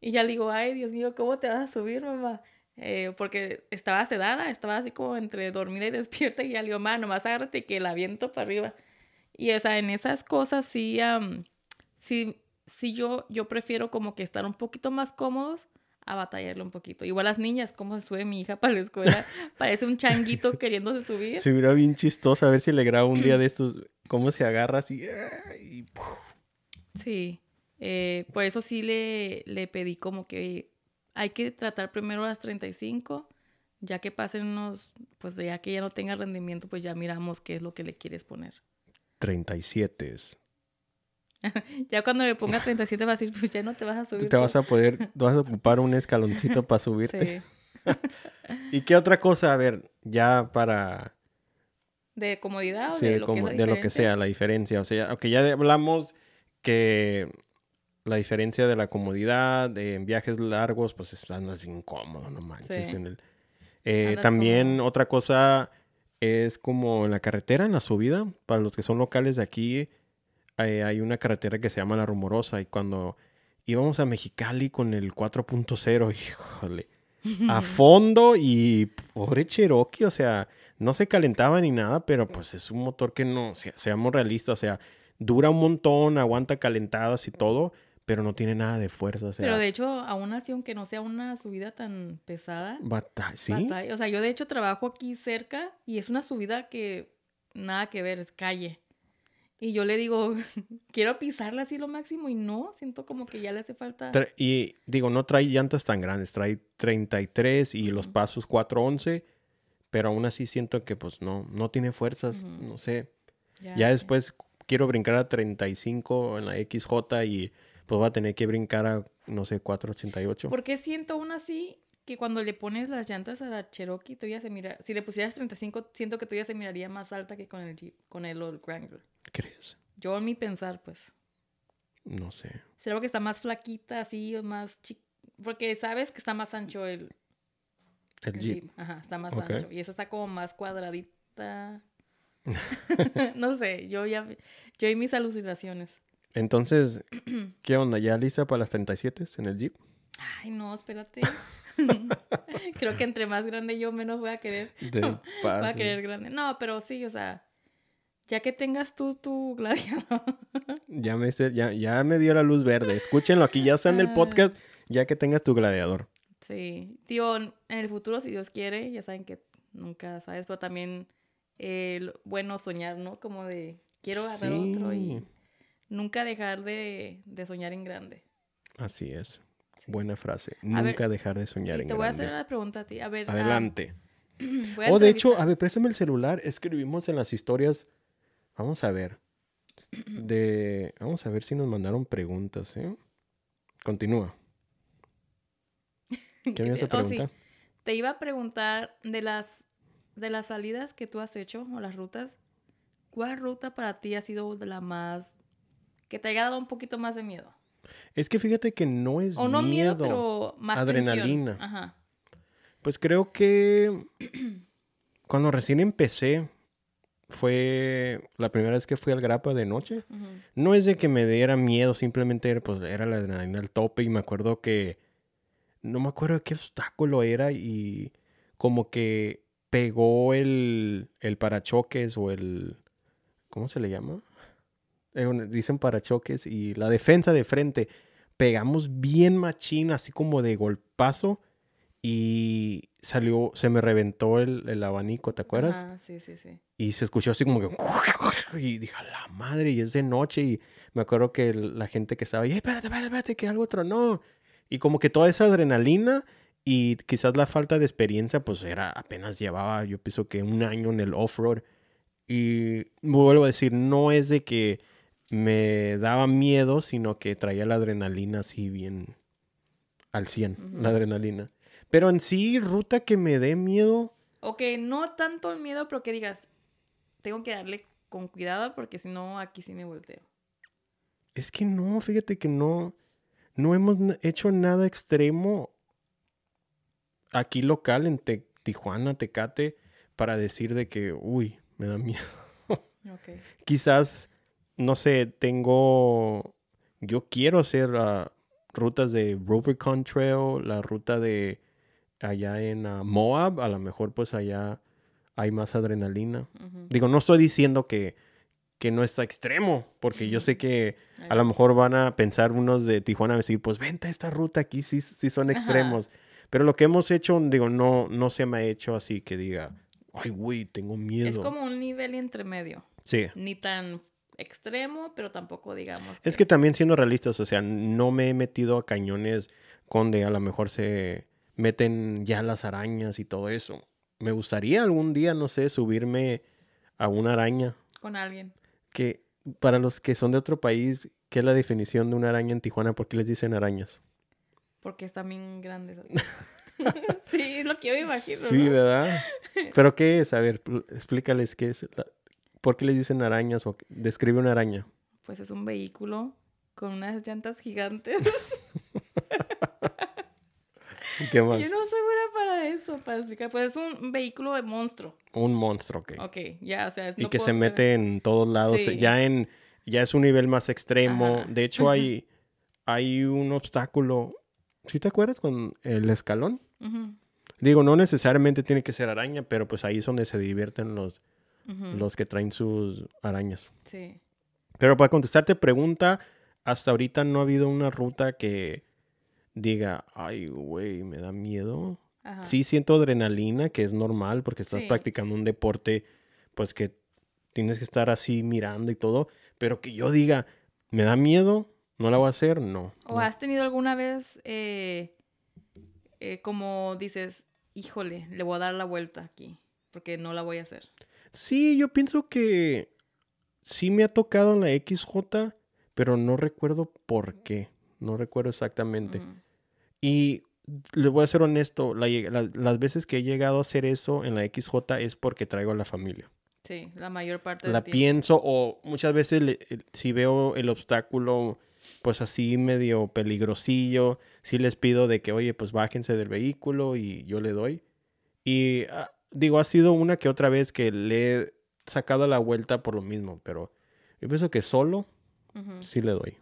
Y ya le digo, ay, Dios mío, ¿cómo te vas a subir, mamá? Eh, porque estaba sedada, estaba así como entre dormida y despierta y ya le digo, mamá, nomás agárrate que la viento para arriba. Y o sea, en esas cosas sí, am, sí, sí yo, yo prefiero como que estar un poquito más cómodos a batallarle un poquito. Igual las niñas, cómo se sube mi hija para la escuela, parece un changuito queriéndose subir. Se hubiera bien chistoso a ver si le grabo un día de estos, cómo se agarra así. y. Sí, eh, por eso sí le, le pedí como que hay que tratar primero las 35, ya que pasen unos, pues ya que ya no tenga rendimiento, pues ya miramos qué es lo que le quieres poner. 37. es- Ya cuando le ponga 37 va a decir, pues ya no te vas a subir. Tú te vas a poder, vas a ocupar un escaloncito para subirte. Sí. ¿Y qué otra cosa? A ver, ya para... ¿De comodidad o Sí, de lo como- que es la de lo que sea, la diferencia. O sea, aunque ya hablamos que la diferencia de la comodidad en viajes largos, pues es- andas bien cómodo, no manches. Sí. en el- Eh, también cómodo. otra cosa es como en la carretera, en la subida, para los que son locales de aquí, eh, hay una carretera que se llama La Rumorosa y cuando íbamos a Mexicali con el 4.0, híjole, a fondo y pobre Cherokee, o sea, no se calentaba ni nada, pero pues es un motor que no, se- seamos realistas, o sea, dura un montón, aguanta calentadas y todo, pero no tiene nada de fuerza, o sea, Pero de hecho, aún así, aunque no sea una subida tan pesada, bata- ¿sí? batalla- O sea, yo de hecho trabajo aquí cerca y es una subida que nada que ver, es calle. Y yo le digo, quiero pisarla así lo máximo y no, siento como que ya le hace falta. Y digo, no trae llantas tan grandes, trae 33 y los Ujú. pasos 411, pero aún así siento que pues no, no tiene fuerzas, Ujú. no sé. Ya sé. después quiero brincar a 35 en la XJ y pues voy a tener que brincar a, no sé, 488. Porque siento aún así que cuando le pones las llantas a la Cherokee, todavía se mira. Si le pusieras 35, siento que todavía se miraría más alta que con el Jeep, con el Old Wrangler. ¿Crees? Yo en mi pensar, pues. No sé. Será que está más flaquita, así, o más chic... Porque sabes que está más ancho el, El el Jeep. Jeep. Ajá, está más ancho. Y esa está como más cuadradita. no sé, yo ya... Yo y mis alucinaciones. Entonces, ¿qué onda? ¿Ya lista para las 37 en el Jeep? Ay, no, espérate. Creo que entre más grande yo, menos voy a querer. De Voy a querer grande. No, pero sí, o sea, ya que tengas tú tu gladiador. Ya me, ya, ya me dio la luz verde. Escúchenlo aquí, ya está en el Ah. podcast, ya que tengas tu gladiador. sí, tío, en el futuro, si Dios quiere, ya saben que nunca sabes, pero también eh, bueno soñar, ¿no? Como de quiero agarrar otro y nunca dejar de, de soñar en grande. Así es. Buena frase. A ver, Nunca dejar de soñar en te voy a grande. hacer una pregunta a ti. A ver, ah, Adelante. Oh, de hecho, a ver, préstame el celular. Escribimos en las historias. Vamos a ver. De... Vamos a ver si nos mandaron preguntas, ¿eh? Continúa. ¿Qué me ibas a te- oh, sí. preguntar? Te iba a preguntar de las de las salidas que tú has hecho o las rutas, ¿cuál ruta para ti ha sido la más que te haya dado un poquito más de miedo? Es que fíjate que no es O no miedo, miedo. pero más tensión. Adrenalina. Ajá. Pues creo que cuando recién empecé fue la primera vez que fui al Grapa de noche. No es de que me diera miedo, simplemente era, pues, era la adrenalina al tope y me acuerdo que no me acuerdo qué obstáculo era y como que pegó el, el parachoques o el... ¿Cómo se le llama? Eh, dicen parachoques y la defensa de frente. Pegamos bien machín, así como de golpazo y salió, se me reventó el, el abanico, ¿te acuerdas? Ajá, sí, sí, sí. Y se escuchó así como que... Y dije, la madre, y es de noche. Y me acuerdo que la gente que estaba ahí, "Eh, espérate, espérate, espérate, que algo tronó. Y como que toda esa adrenalina y quizás la falta de experiencia, pues era apenas llevaba, yo pienso que un año en el off-road. Y vuelvo a decir, no es de que me daba miedo, sino que traía la adrenalina así bien al 100, Ujú. la adrenalina. Pero en sí, ruta que me dé miedo, Ok, no tanto el miedo, pero que digas, tengo que darle con cuidado porque si no, aquí sí me volteo. Es que no, fíjate que no, no hemos hecho nada extremo aquí local en Te- Tijuana, Tecate, para decir de que, uy, me da miedo. Ok. Quizás, no sé, tengo, yo quiero hacer ah, rutas de Rubicon Trail, la ruta de allá en ah, Moab, a lo mejor pues allá hay más adrenalina. Digo, no estoy diciendo que, que no está extremo, porque yo sé que a lo mejor van a pensar unos de Tijuana, decir, pues vente a esta ruta, aquí sí, sí son Ajá. extremos. Pero lo que hemos hecho, digo, no, no se me ha hecho así que diga, ay, güey, tengo miedo. Es como un nivel entre medio. Sí. Ni tan extremo, pero tampoco digamos. Es que también siendo realistas, o sea, no me he metido a cañones donde a lo mejor se meten ya las arañas y todo eso. Me gustaría algún día, no sé, subirme a una araña. Con alguien. Que para los que son de otro país, ¿qué es la definición de una araña en Tijuana? ¿Por qué les dicen arañas? Porque están bien grandes. sí, es lo que yo imagino. Sí, ¿no? ¿verdad? ¿Pero qué es? A ver, pl- explícales qué es. la- ¿Por qué les dicen arañas? O describe una araña. Pues es un vehículo con unas llantas gigantes. ¿Y ¿Qué más? Yo no soy buena para eso, para explicar. Pues es un vehículo de monstruo. Un monstruo, ok. Ok, ya, o sea, es- y no que se creer- mete en todos lados. Sí. Ya en ya es un nivel más extremo. Ajá. De hecho, hay, hay un obstáculo. ¿Sí te acuerdas con el escalón? Digo, no necesariamente tiene que ser araña, pero pues ahí es donde se divierten los, los que traen sus arañas. Sí. Pero para contestarte pregunta, hasta ahorita no ha habido una ruta que diga, ay, güey, me da miedo. Ajá. Sí siento adrenalina, que es normal porque estás Sí. practicando un deporte, pues que tienes que estar así mirando y todo. pero que yo diga, ¿me da miedo? ¿No la voy a hacer? No. ¿O no. has tenido alguna vez eh, eh, como dices, híjole, le voy a dar la vuelta aquí, porque no la voy a hacer? Sí, yo pienso que sí me ha tocado en la XJ, pero no recuerdo por qué. No recuerdo exactamente. Y les voy a ser honesto, la lleg- la- las veces que he llegado a hacer eso en la XJ es porque traigo a la familia. Sí, la mayor parte del La tiempo. pienso o muchas veces le- el- si veo el obstáculo pues así medio peligrosillo, sí les pido de que, oye, pues bájense del vehículo y yo le doy. Y ah, digo, ha sido una que otra vez que le he sacado la vuelta por lo mismo, pero yo pienso que solo sí le doy.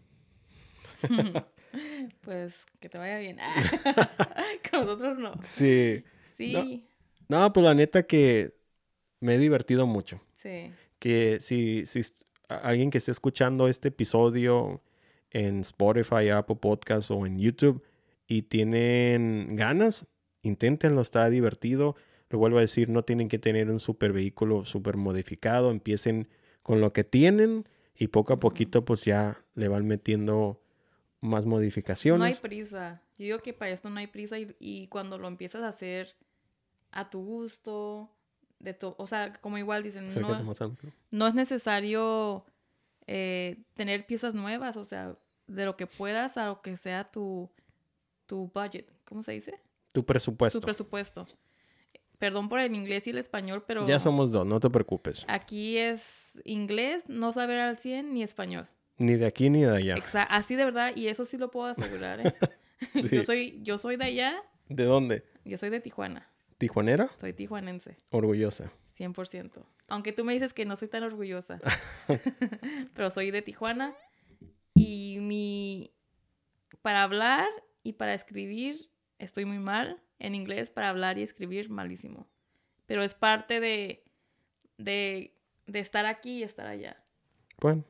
Pues que te vaya bien. Con nosotros no. Sí. Sí, No, pues la neta que me he divertido mucho. sí. que si, si alguien que esté escuchando este episodio en Spotify, Apple Podcasts o en YouTube y tienen ganas, inténtenlo, está divertido. Lo vuelvo a decir, no tienen que tener un super vehículo super modificado, empiecen con lo que tienen y poco a poquito pues ya le van metiendo más No hay modificaciones. prisa. Yo digo que para esto no hay prisa y, y cuando lo empiezas a hacer a tu gusto, de tu, o sea, como igual dicen, no, no es necesario eh, tener piezas nuevas, o sea, de lo que puedas a lo que sea tu, tu budget, ¿cómo se dice? Tu presupuesto. Tu presupuesto. Perdón por el inglés y el español, pero Ya somos dos, no te preocupes. aquí es inglés, no saber al 100 ni español. Ni de aquí ni de allá. Exa- así de verdad, y eso sí lo puedo asegurar, ¿eh? Sí. yo, soy, yo soy de allá, ¿De dónde? yo soy de Tijuana, ¿Tijuanera? soy tijuanense, Orgullosa. 100%. Aunque tú me dices que no soy tan orgullosa, pero soy de Tijuana y mi... Para hablar y para escribir estoy muy mal. En inglés, para hablar y escribir, malísimo. Pero es parte de, de, de estar aquí y estar allá. Bueno,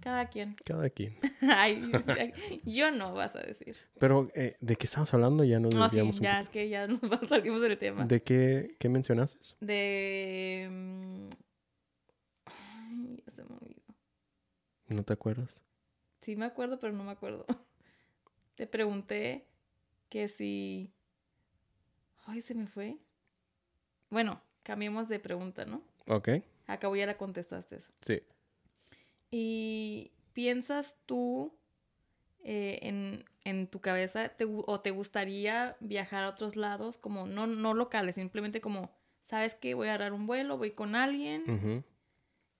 Cada quien. cada quien. Ay, yo no, vas a decir. Pero, eh, ¿de qué estamos hablando? Ya nos No, sí, ya es que ya nos salimos del tema. ¿De qué, qué mencionaste? De... mm, Ay, ya se me olvidó. ¿No te acuerdas? Sí me acuerdo, pero no me acuerdo. Te pregunté que si... Ay, se me fue. Bueno, cambiemos de pregunta, ¿no? Ok, Acabo ya la contestaste. sí. ¿Y piensas tú eh, en, en tu cabeza te o te gustaría viajar a otros lados, como no, no locales, simplemente como, ¿sabes qué? Voy a agarrar un vuelo, voy con alguien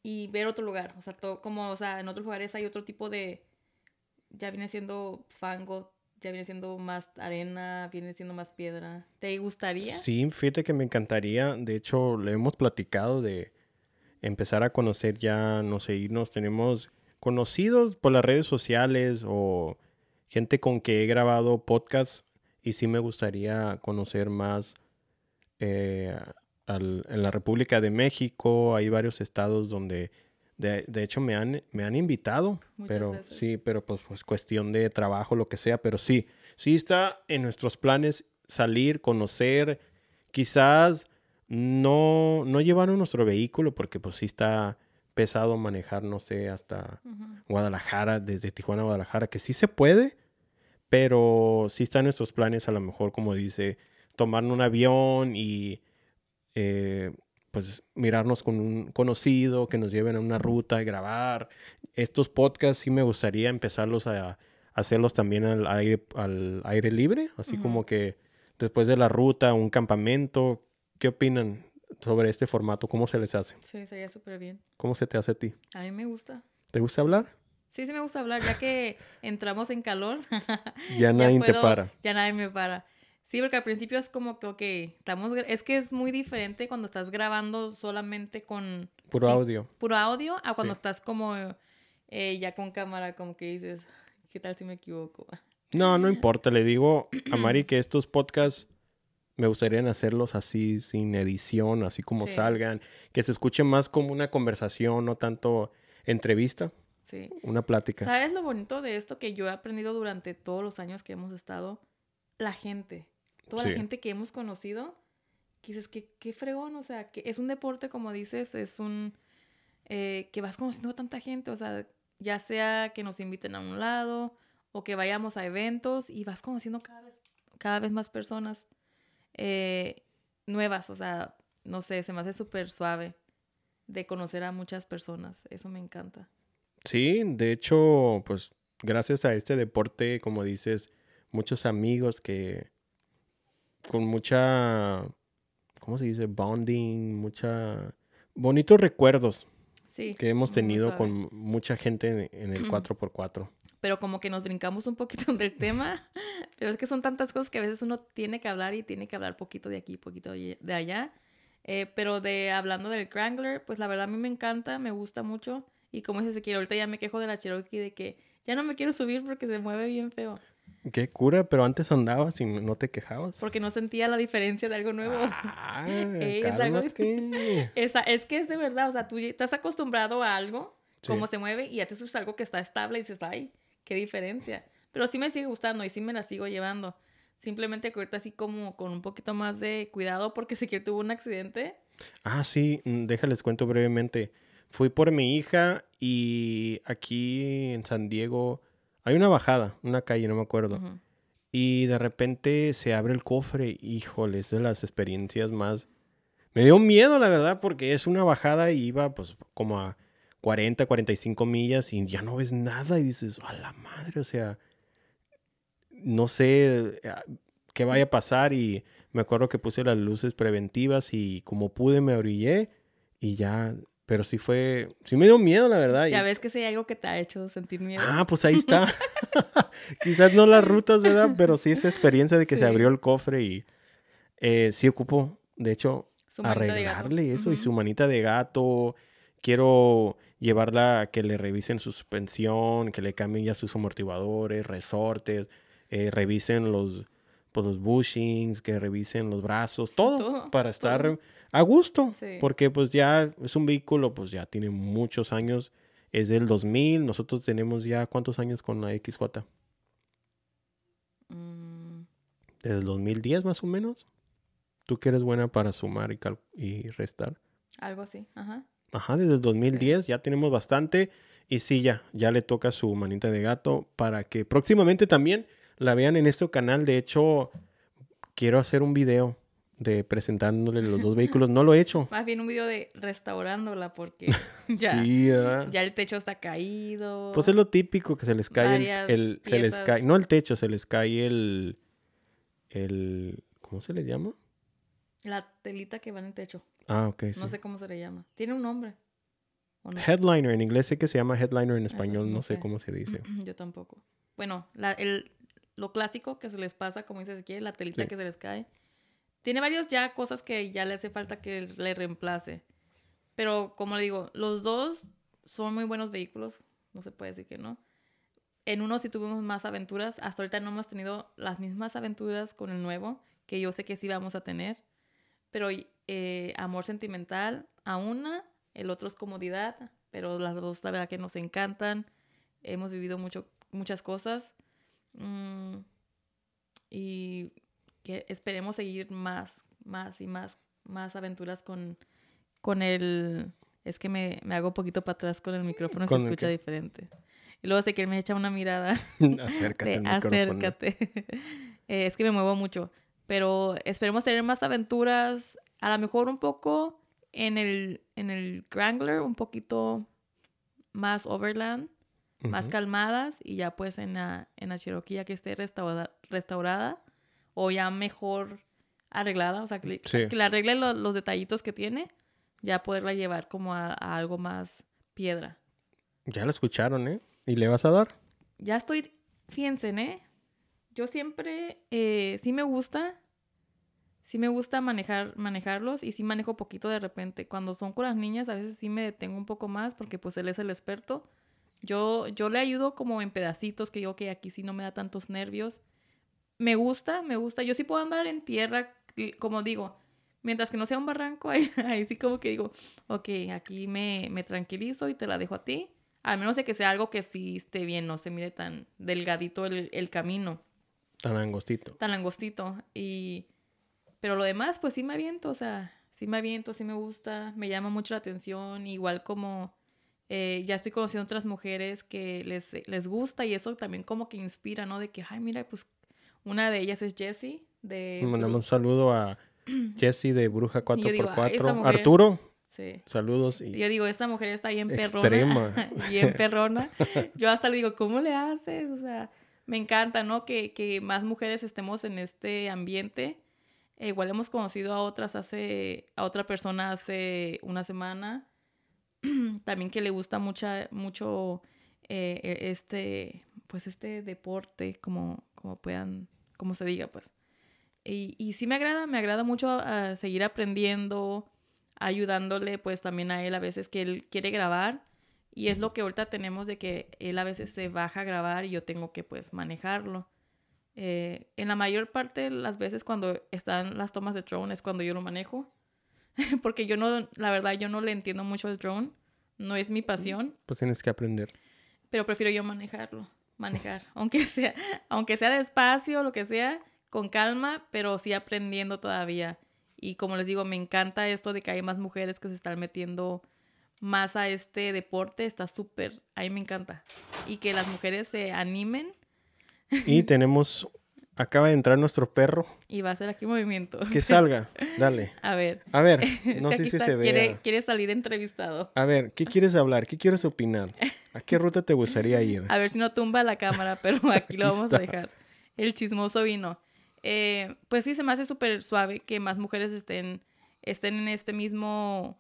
y ver otro lugar. O sea, to- como, o sea, en otros lugares hay otro tipo de, ya viene siendo fango, ya viene siendo más arena, viene siendo más piedra. ¿Te gustaría? Sí, fíjate que me encantaría. De hecho, le hemos platicado de empezar a conocer ya, no sé, irnos. Tenemos conocidos por las redes sociales o gente con que he grabado podcast y sí me gustaría conocer más eh, al- en la República de México. Hay varios estados donde, de, de hecho, me han, me han invitado, Muchas pero veces. sí, pero pues, pues cuestión de trabajo, lo que sea, pero sí, sí está en nuestros planes salir, conocer, quizás no, no llevar nuestro vehículo porque pues sí está pesado manejar, no sé, hasta. Guadalajara, desde Tijuana a Guadalajara, que sí se puede, pero sí está en nuestros planes a lo mejor, como dice, tomar un avión y eh, pues mirarnos con un conocido, que nos lleven a una ruta, grabar. Estos podcasts sí me gustaría empezarlos a, hacerlos también al aire, al aire libre, así Ujú. como que después de la ruta, un campamento. ¿Qué opinan sobre este formato? ¿Cómo se les hace? Sí, sería súper bien. ¿Cómo se te hace a ti? A mí me gusta. ¿Te gusta hablar? Sí, sí me gusta hablar, ya que entramos en calor. Ya nadie te puedo- para. Ya nadie me para. Sí, porque al principio es como que, ok, estamos, es que es muy diferente cuando estás grabando solamente con Puro sí, audio. puro audio a cuando Sí. estás como eh, ya con cámara, como que dices, ¿qué tal si me equivoco? No, no importa. Le digo a Mari que estos podcasts me gustaría hacerlos así, sin edición, así como Sí. salgan. Que se escuche más como una conversación, no tanto entrevista, Sí. una plática. ¿Sabes lo bonito de esto que yo he aprendido durante todos los años que hemos estado? La gente. Toda Sí. la gente que hemos conocido. Que dices, que qué fregón, o sea, que es un deporte, como dices, es un... eh, que vas conociendo a tanta gente, o sea, ya sea que nos inviten a un lado o que vayamos a eventos y vas conociendo cada vez, cada vez más personas eh, nuevas, o sea, no sé, se me hace súper suave de conocer a muchas personas, eso me encanta. Sí, de hecho, pues gracias a este deporte, como dices, muchos amigos que con mucha, ¿cómo se dice? Bonding, mucha... Bonitos recuerdos Sí. que hemos tenido con mucha gente en, en el 4x4. Pero como que nos brincamos un poquito del tema, pero es que son tantas cosas que a veces uno tiene que hablar y tiene que hablar poquito de aquí, poquito de de allá. Eh, pero de hablando del Wrangler, pues la verdad a mí me encanta, me gusta mucho. Y como dice Ezequiel, ahorita ya me quejo de la Cherokee de que ya no me quiero subir porque se mueve bien feo. Qué cura, pero antes andabas y no te quejabas. Porque no sentía la diferencia de algo nuevo. Ah, Es algo. Esa, es que es de verdad, o sea, tú estás acostumbrado a algo, Sí. cómo se mueve, y ya te a algo que está estable y dices, ay, qué diferencia. Pero sí me sigue gustando y sí me la sigo llevando. Simplemente que ahorita así como con un poquito más de cuidado porque sé que tuvo un accidente. Ah, sí, mm, déjales cuento brevemente. Fui por mi hija y aquí en San Diego hay una bajada, una calle, no me acuerdo. Y de repente se abre el cofre. Híjole, es de las experiencias más... Me dio miedo, la verdad, porque es una bajada y iba pues como a 40, 45 millas y ya no ves nada y dices, a la madre, o sea, no sé eh, qué vaya a pasar y me acuerdo que puse las luces preventivas y como pude me orillé y ya, pero sí fue, sí me dio miedo, la verdad. Ya ves que si hay algo que te ha hecho sentir miedo. Ah, pues ahí está. Quizás no las rutas, ¿verdad? Pero sí esa experiencia de que se Sí. abrió el cofre y eh, sí ocupo, de hecho, arreglarle eso y su manita de gato. Quiero llevarla a que le revisen su suspensión, que le cambien ya sus amortiguadores, resortes, eh, revisen los, pues, los bushings, que revisen los brazos, todo, Todo, para estar todo. A gusto. Sí. Porque pues ya es un vehículo, pues ya tiene muchos años. Es del 2000. Nosotros tenemos ya cuántos años con la XJ. Mm, Desde el 2010 más o menos. Tú que eres buena para sumar y, restar. algo así, ajá. Ajá, desde el 2010 ya tenemos bastante. Y sí, ya, ya le toca su manita de gato para que próximamente también la vean en este canal. De hecho, quiero hacer un video de presentándole los dos vehículos. No lo he hecho. Más bien un video de restaurándola porque ya, ya el techo está caído. Pues es lo típico que se les cae el, se les cae, no el techo, se les cae el, el, ¿cómo se les llama? La telita que va en el techo. Ah, ok, sí. No sé cómo se le llama. Tiene un nombre. Headliner, en inglés sé que se llama headliner, en español no, no sé sé. cómo se dice. Yo tampoco. Bueno, la- el, lo clásico que se les pasa, como dice Ezequiel, la telita Sí. que se les cae. Tiene varios ya cosas que ya le hace falta que le reemplace. Pero como le digo, los dos son muy buenos vehículos. No se puede decir que no. En uno sí tuvimos más aventuras. Hasta ahorita no hemos tenido las mismas aventuras con el nuevo, que yo sé que sí vamos a tener. Pero eh, amor sentimental a una, el otro es comodidad, pero las dos la verdad que nos encantan. Hemos vivido mucho, muchas cosas. Mm, y que esperemos seguir más, más y más, más aventuras con, con el... Es que me, me hago un poquito para atrás con el micrófono, se ¿Con el escucha qué? diferente. Y luego sé que él me echa una mirada acércate de acércate. Eh, es que me muevo mucho. Pero esperemos tener más aventuras. A lo mejor un poco en el, en el Wrangler, un poquito más overland, más calmadas. Y ya pues en la, en la Cherokee ya que esté restaurada, restaurada o ya mejor arreglada. O sea, que, le- Sí. que le arregle lo- los detallitos que tiene. Ya poderla llevar como a, a algo más piedra. Ya lo escucharon, ¿eh? ¿Y le vas a dar? Ya estoy, fíjense, ¿eh? Yo siempre, eh, sí me gusta, sí me gusta manejar, manejarlos y sí manejo poquito de repente. Cuando son con las niñas, a veces sí me detengo un poco más porque pues él es el experto. Yo, yo le ayudo como en pedacitos que digo que aquí sí no me da tantos nervios. Me gusta, me gusta. Yo sí puedo andar en tierra, como digo, mientras que no sea un barranco, ahí, ahí sí como que digo, ok, aquí me, me tranquilizo y te la dejo a ti. Al menos de que sea algo que sí esté bien, no se mire tan delgadito el, el camino, Tan angostito. tan angostito. Y... Pero lo demás, pues sí me aviento, o sea, sí me aviento, sí me gusta, me llama mucho la atención, igual como eh, ya estoy conociendo otras mujeres que les, les gusta y eso también como que inspira, ¿no? De que, ay, mira, pues una de ellas es Jessie. De Mandamos un saludo a Jessie de Bruja Y yo digo, "Ah, esa 4x4. mujer- Arturo, Sí. saludos. Y Yo digo, esa mujer está bien perrona. Extrema. bien perrona. Yo hasta le digo, ¿cómo le haces? O sea, me encanta, ¿no? Que, que más mujeres estemos en este ambiente. Eh, igual hemos conocido a otras hace, a otra persona hace una semana. También que le gusta mucha, mucho eh, e- este, pues este deporte, como, como puedan, como se diga, pues. Y, y sí me agrada, me agrada mucho a seguir aprendiendo, ayudándole pues también a él a veces que él quiere grabar. Y es lo que ahorita tenemos de que él a veces se baja a grabar y yo tengo que pues manejarlo. Eh, en la mayor parte de las veces cuando están las tomas de drone es cuando yo lo manejo. Porque yo no, la verdad yo no le entiendo mucho el drone, no es mi pasión, pues tienes que aprender. pero prefiero yo manejarlo, manejar, aunque sea, aunque sea despacio, lo que sea, con calma, pero sí aprendiendo todavía. Y como les digo, me encanta esto de que hay más mujeres que se están metiendo más a este deporte, está súper, a mí me encanta. Y que las mujeres se animen Y tenemos, acaba de entrar nuestro perro. y va a hacer aquí movimiento. Que salga, dale. A ver, A ver, no sé si se quiere, vea. quiere salir entrevistado. A ver, ¿qué quieres hablar? ¿Qué quieres opinar? ¿A qué ruta te gustaría ir? A ver si no tumba la cámara, pero aquí lo Aquí vamos a está. dejar. El chismoso vino. Eh, pues sí, se me hace súper suave que más mujeres estén, estén en este mismo,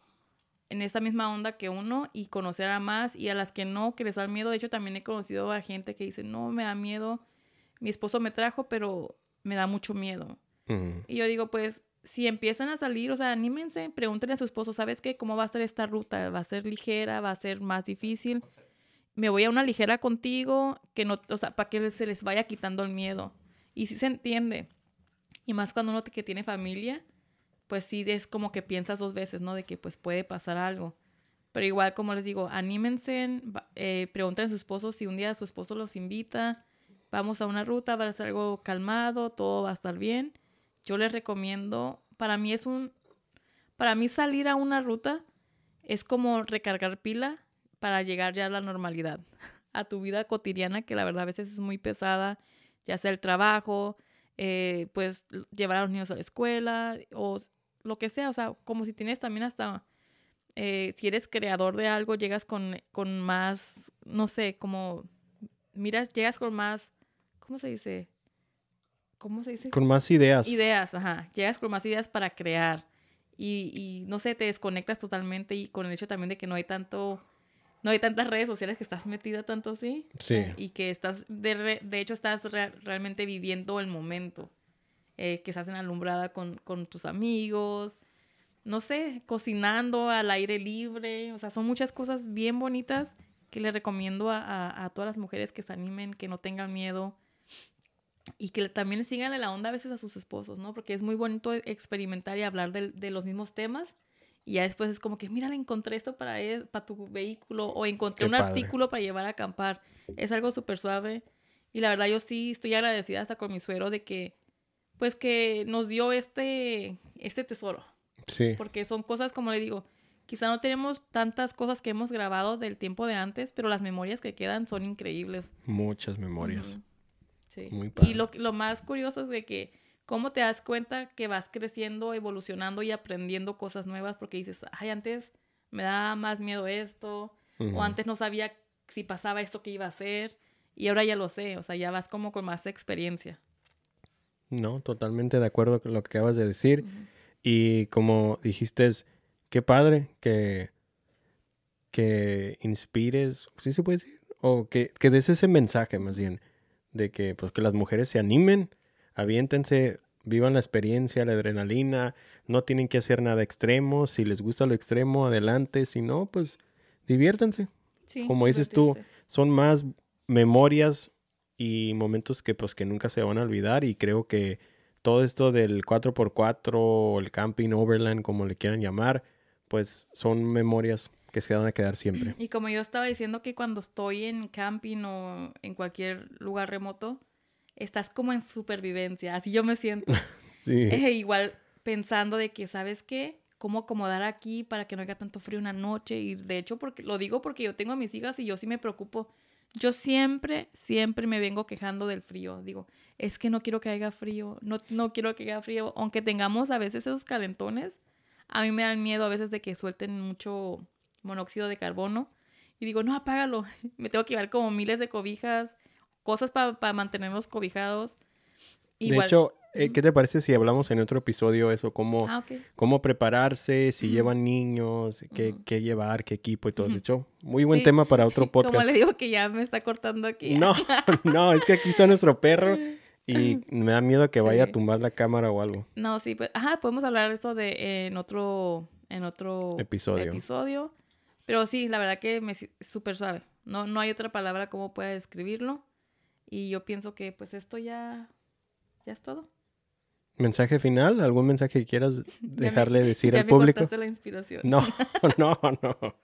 en esta misma onda que uno y conocer a más y a las que no, que les da miedo. De hecho, también he conocido a gente que dice, no, me da miedo. Mi esposo me trajo, pero me da mucho miedo. Y yo digo, pues, si empiezan a salir, o sea, anímense, pregúntenle a su esposo, ¿sabes qué? ¿Cómo va a ser esta ruta? ¿Va a ser ligera? ¿Va a ser más difícil? Me voy a una ligera contigo, que no, o sea, para que se les vaya quitando el miedo. Y sí se entiende. Y más cuando uno que tiene familia, pues sí es como que piensas dos veces, ¿no? De que pues puede pasar algo. Pero igual, como les digo, anímense, eh, pregunten a su esposo si un día su esposo los invita, vamos a una ruta, va a ser algo calmado, todo va a estar bien. Yo les recomiendo, para mí es un, para mí salir a una ruta es como recargar pila para llegar ya a la normalidad, a tu vida cotidiana, que la verdad a veces es muy pesada, ya sea el trabajo, eh, pues llevar a los niños a la escuela o lo que sea, o sea, como si tienes también hasta, eh, si eres creador de algo, llegas con, con más, no sé, como, miras, llegas con más, ¿cómo se dice? ¿Cómo se dice? Con más ideas. Ideas, ajá. Llegas con más ideas para crear. Y, y no sé, te desconectas totalmente y con el hecho también de que no hay tanto, no hay tantas redes sociales que estás metida tanto así. Sí. Y que estás, de, re- de hecho, estás re- realmente viviendo el momento. eh, que estás en alumbrada con, con tus amigos. No sé, cocinando al aire libre. O sea, son muchas cosas bien bonitas que le recomiendo a, a- a todas las mujeres que se animen, que no tengan miedo y que también sigan la onda a veces a sus esposos, ¿no? Porque es muy bonito experimentar y hablar de, los mismos temas. Y ya después es como que, mira, le encontré esto para, él- para tu vehículo o encontré Qué un padre. artículo para llevar a acampar. Es algo súper suave. Y la verdad yo sí estoy agradecida hasta con mi suegro de que, pues que nos dio este, este tesoro. Sí. Porque son cosas, como le digo, quizá no tenemos tantas cosas que hemos grabado del tiempo de antes, pero las memorias que quedan son increíbles. Muchas memorias. Sí. Muy padre. Y lo, lo más curioso es de que cómo te das cuenta que vas creciendo, evolucionando y aprendiendo cosas nuevas porque dices, ay, antes me daba más miedo esto, o antes no sabía si pasaba esto que iba a hacer, y ahora ya lo sé, o sea, ya vas como con más experiencia. No, totalmente de acuerdo con lo que acabas de decir. Y como dijiste, es qué padre que, que inspires, ¿sí se puede decir? O que, que des ese mensaje más bien, de que, pues, que las mujeres se animen, aviéntense, vivan la experiencia, la adrenalina, no tienen que hacer nada extremo, si les gusta lo extremo, adelante, si no, pues diviértanse. Sí, Como dices tú. Son más memorias y momentos que pues que nunca se van a olvidar y creo que todo esto del 4x4 o el camping overland, como le quieran llamar, pues son memorias que se van a quedar siempre. Y como yo estaba diciendo que cuando estoy en camping o en cualquier lugar remoto, estás como en supervivencia, así yo me siento. Sí. Eh, igual pensando de que, ¿sabes qué? cómo acomodar aquí para que no haga tanto frío una noche. Y de hecho, porque lo digo porque yo tengo a mis hijas y yo sí me preocupo. Yo siempre, siempre me vengo quejando del frío. Digo, es que no quiero que haya frío, no, no quiero que haya frío. Aunque tengamos a veces esos calentones, a mí me dan miedo a veces de que suelten mucho monóxido de carbono. Y digo, no, apágalo. Me tengo que llevar como miles de cobijas, cosas para mantenerlos cobijados. De hecho, eh, ¿qué te parece si hablamos en otro episodio eso? Cómo, Ah, cómo prepararse, si llevan niños, qué, qué llevar, qué equipo y todo eso. Hecho, muy buen Sí. tema para otro Como podcast. le digo que ya me está cortando aquí. No, no, es que aquí está nuestro perro y me da miedo que vaya a tumbar la cámara o algo. No, sí, pues, ajá, podemos hablar eso de en otro, en otro Episodio. episodio. Pero sí, la verdad que me es súper suave. No, no hay otra palabra como pueda describirlo. Y yo pienso que pues esto ya, ya es todo. ¿Mensaje final? ¿Algún mensaje que quieras Ya me- dejarle decir ya al me público? cortaste la inspiración. No, no, no.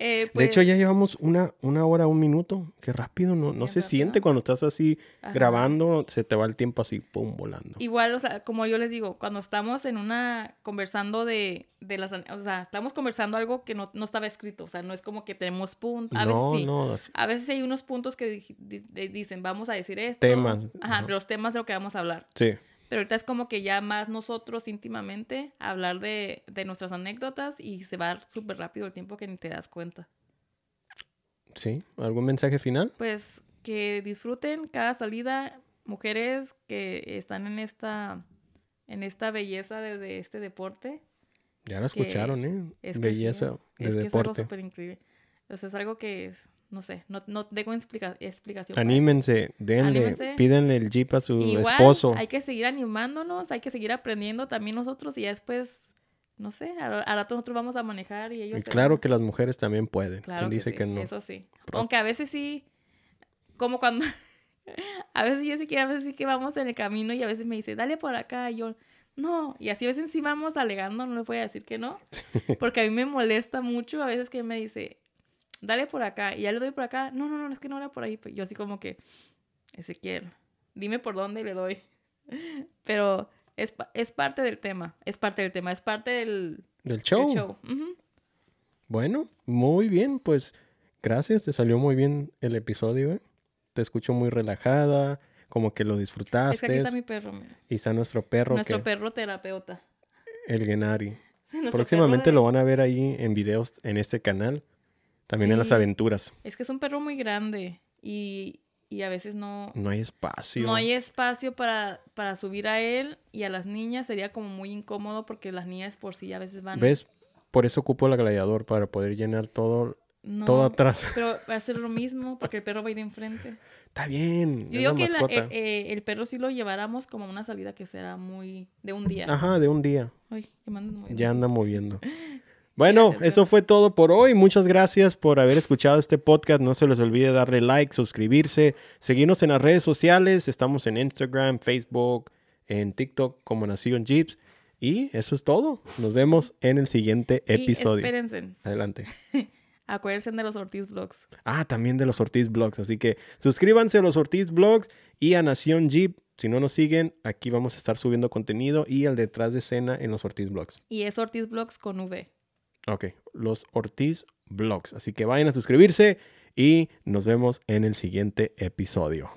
Eh, De pues, hecho, ya llevamos una, una hora, un minuto. Qué rápido, no, no se rápido. siente cuando estás así ajá. grabando, se te va el tiempo así, pum, volando. Igual, o sea, como yo les digo, cuando estamos en una, conversando de, de las, o sea, estamos conversando algo que no, no estaba escrito, o sea, no es como que tenemos puntos, a no, veces sí, no, así- a veces hay unos puntos que di- di- di- dicen, vamos a decir esto. Temas, Ajá, ajá. de los temas de lo que vamos a hablar. sí. Pero ahorita es como que ya más nosotros íntimamente hablar de, de nuestras anécdotas y se va súper rápido el tiempo que ni te das cuenta. Sí, ¿algún mensaje final? Pues que disfruten cada salida, mujeres que están en esta, en esta belleza de, de este deporte. Ya lo escucharon, ¿eh? Es que Belleza sí, de es que es algo deporte. súper increíble. O sea, es algo que es, no sé, no, no tengo explica- explicación. Anímense, denle, Anímense. el jeep a su Igual, esposo. hay que seguir animándonos, hay que seguir aprendiendo también nosotros y ya después, no sé, a, a rato nosotros vamos a manejar y ellos... Y claro van. que las mujeres también pueden. Claro ¿Quién que dice sí, que no? eso sí. Aunque a veces sí, como cuando... a veces yo sí que a veces sí que vamos en el camino y a veces me dice, dale por acá, y yo... No, y así a veces sí vamos alegando, no le voy a decir que no, porque a mí me molesta mucho a veces que él me dice, dale por acá, y ya le doy por acá, no, no, no, es que no era por ahí, pues yo así como que, Ezequiel, dime por dónde y le doy. Pero es, es parte del tema, es parte del tema, es parte del, Del del show. Bueno, muy bien, pues gracias, te salió muy bien el episodio, ¿eh? Te escucho muy relajada, como que lo Es disfrutaste. que aquí está mi perro, mira. Y está nuestro perro, Nuestro que, perro terapeuta. el Genari. Próximamente de- lo van a ver ahí en videos en este canal. También en las aventuras. Es que es un perro muy grande y, y a veces no, No hay espacio. no hay espacio para, para subir a él y a las niñas sería como muy incómodo porque las niñas por sí a veces van... ¿Ves? Por eso ocupo la gladiador, para poder llenar todo, No, todo atrás. pero va a ser lo mismo porque el perro va a ir enfrente. Está bien. Yo digo que la- eh, eh, el perro sí lo lleváramos como una salida que será muy... de un día. Ajá, de un día. Ay, ya. Ya anda moviendo. Bueno, eso fue todo por hoy. Muchas gracias por haber escuchado este podcast. No se les olvide darle like, suscribirse, seguirnos en las redes sociales. Estamos en Instagram, Facebook, en TikTok como Nación Jeeps. Y eso es todo. Nos vemos en el siguiente Y episodio. espérense, Adelante. acuérdense de los Ortiz Vlogs. Ah, también de los Ortiz Blogs. Así que suscríbanse a los Ortiz Blogs y a Nación Jeep. Si no nos siguen, aquí vamos a estar subiendo contenido y al detrás de escena en los Ortiz Blogs. Y es Ortiz Vlogs con V. Ok, los Ortiz Blogs. Así que vayan a suscribirse y nos vemos en el siguiente episodio.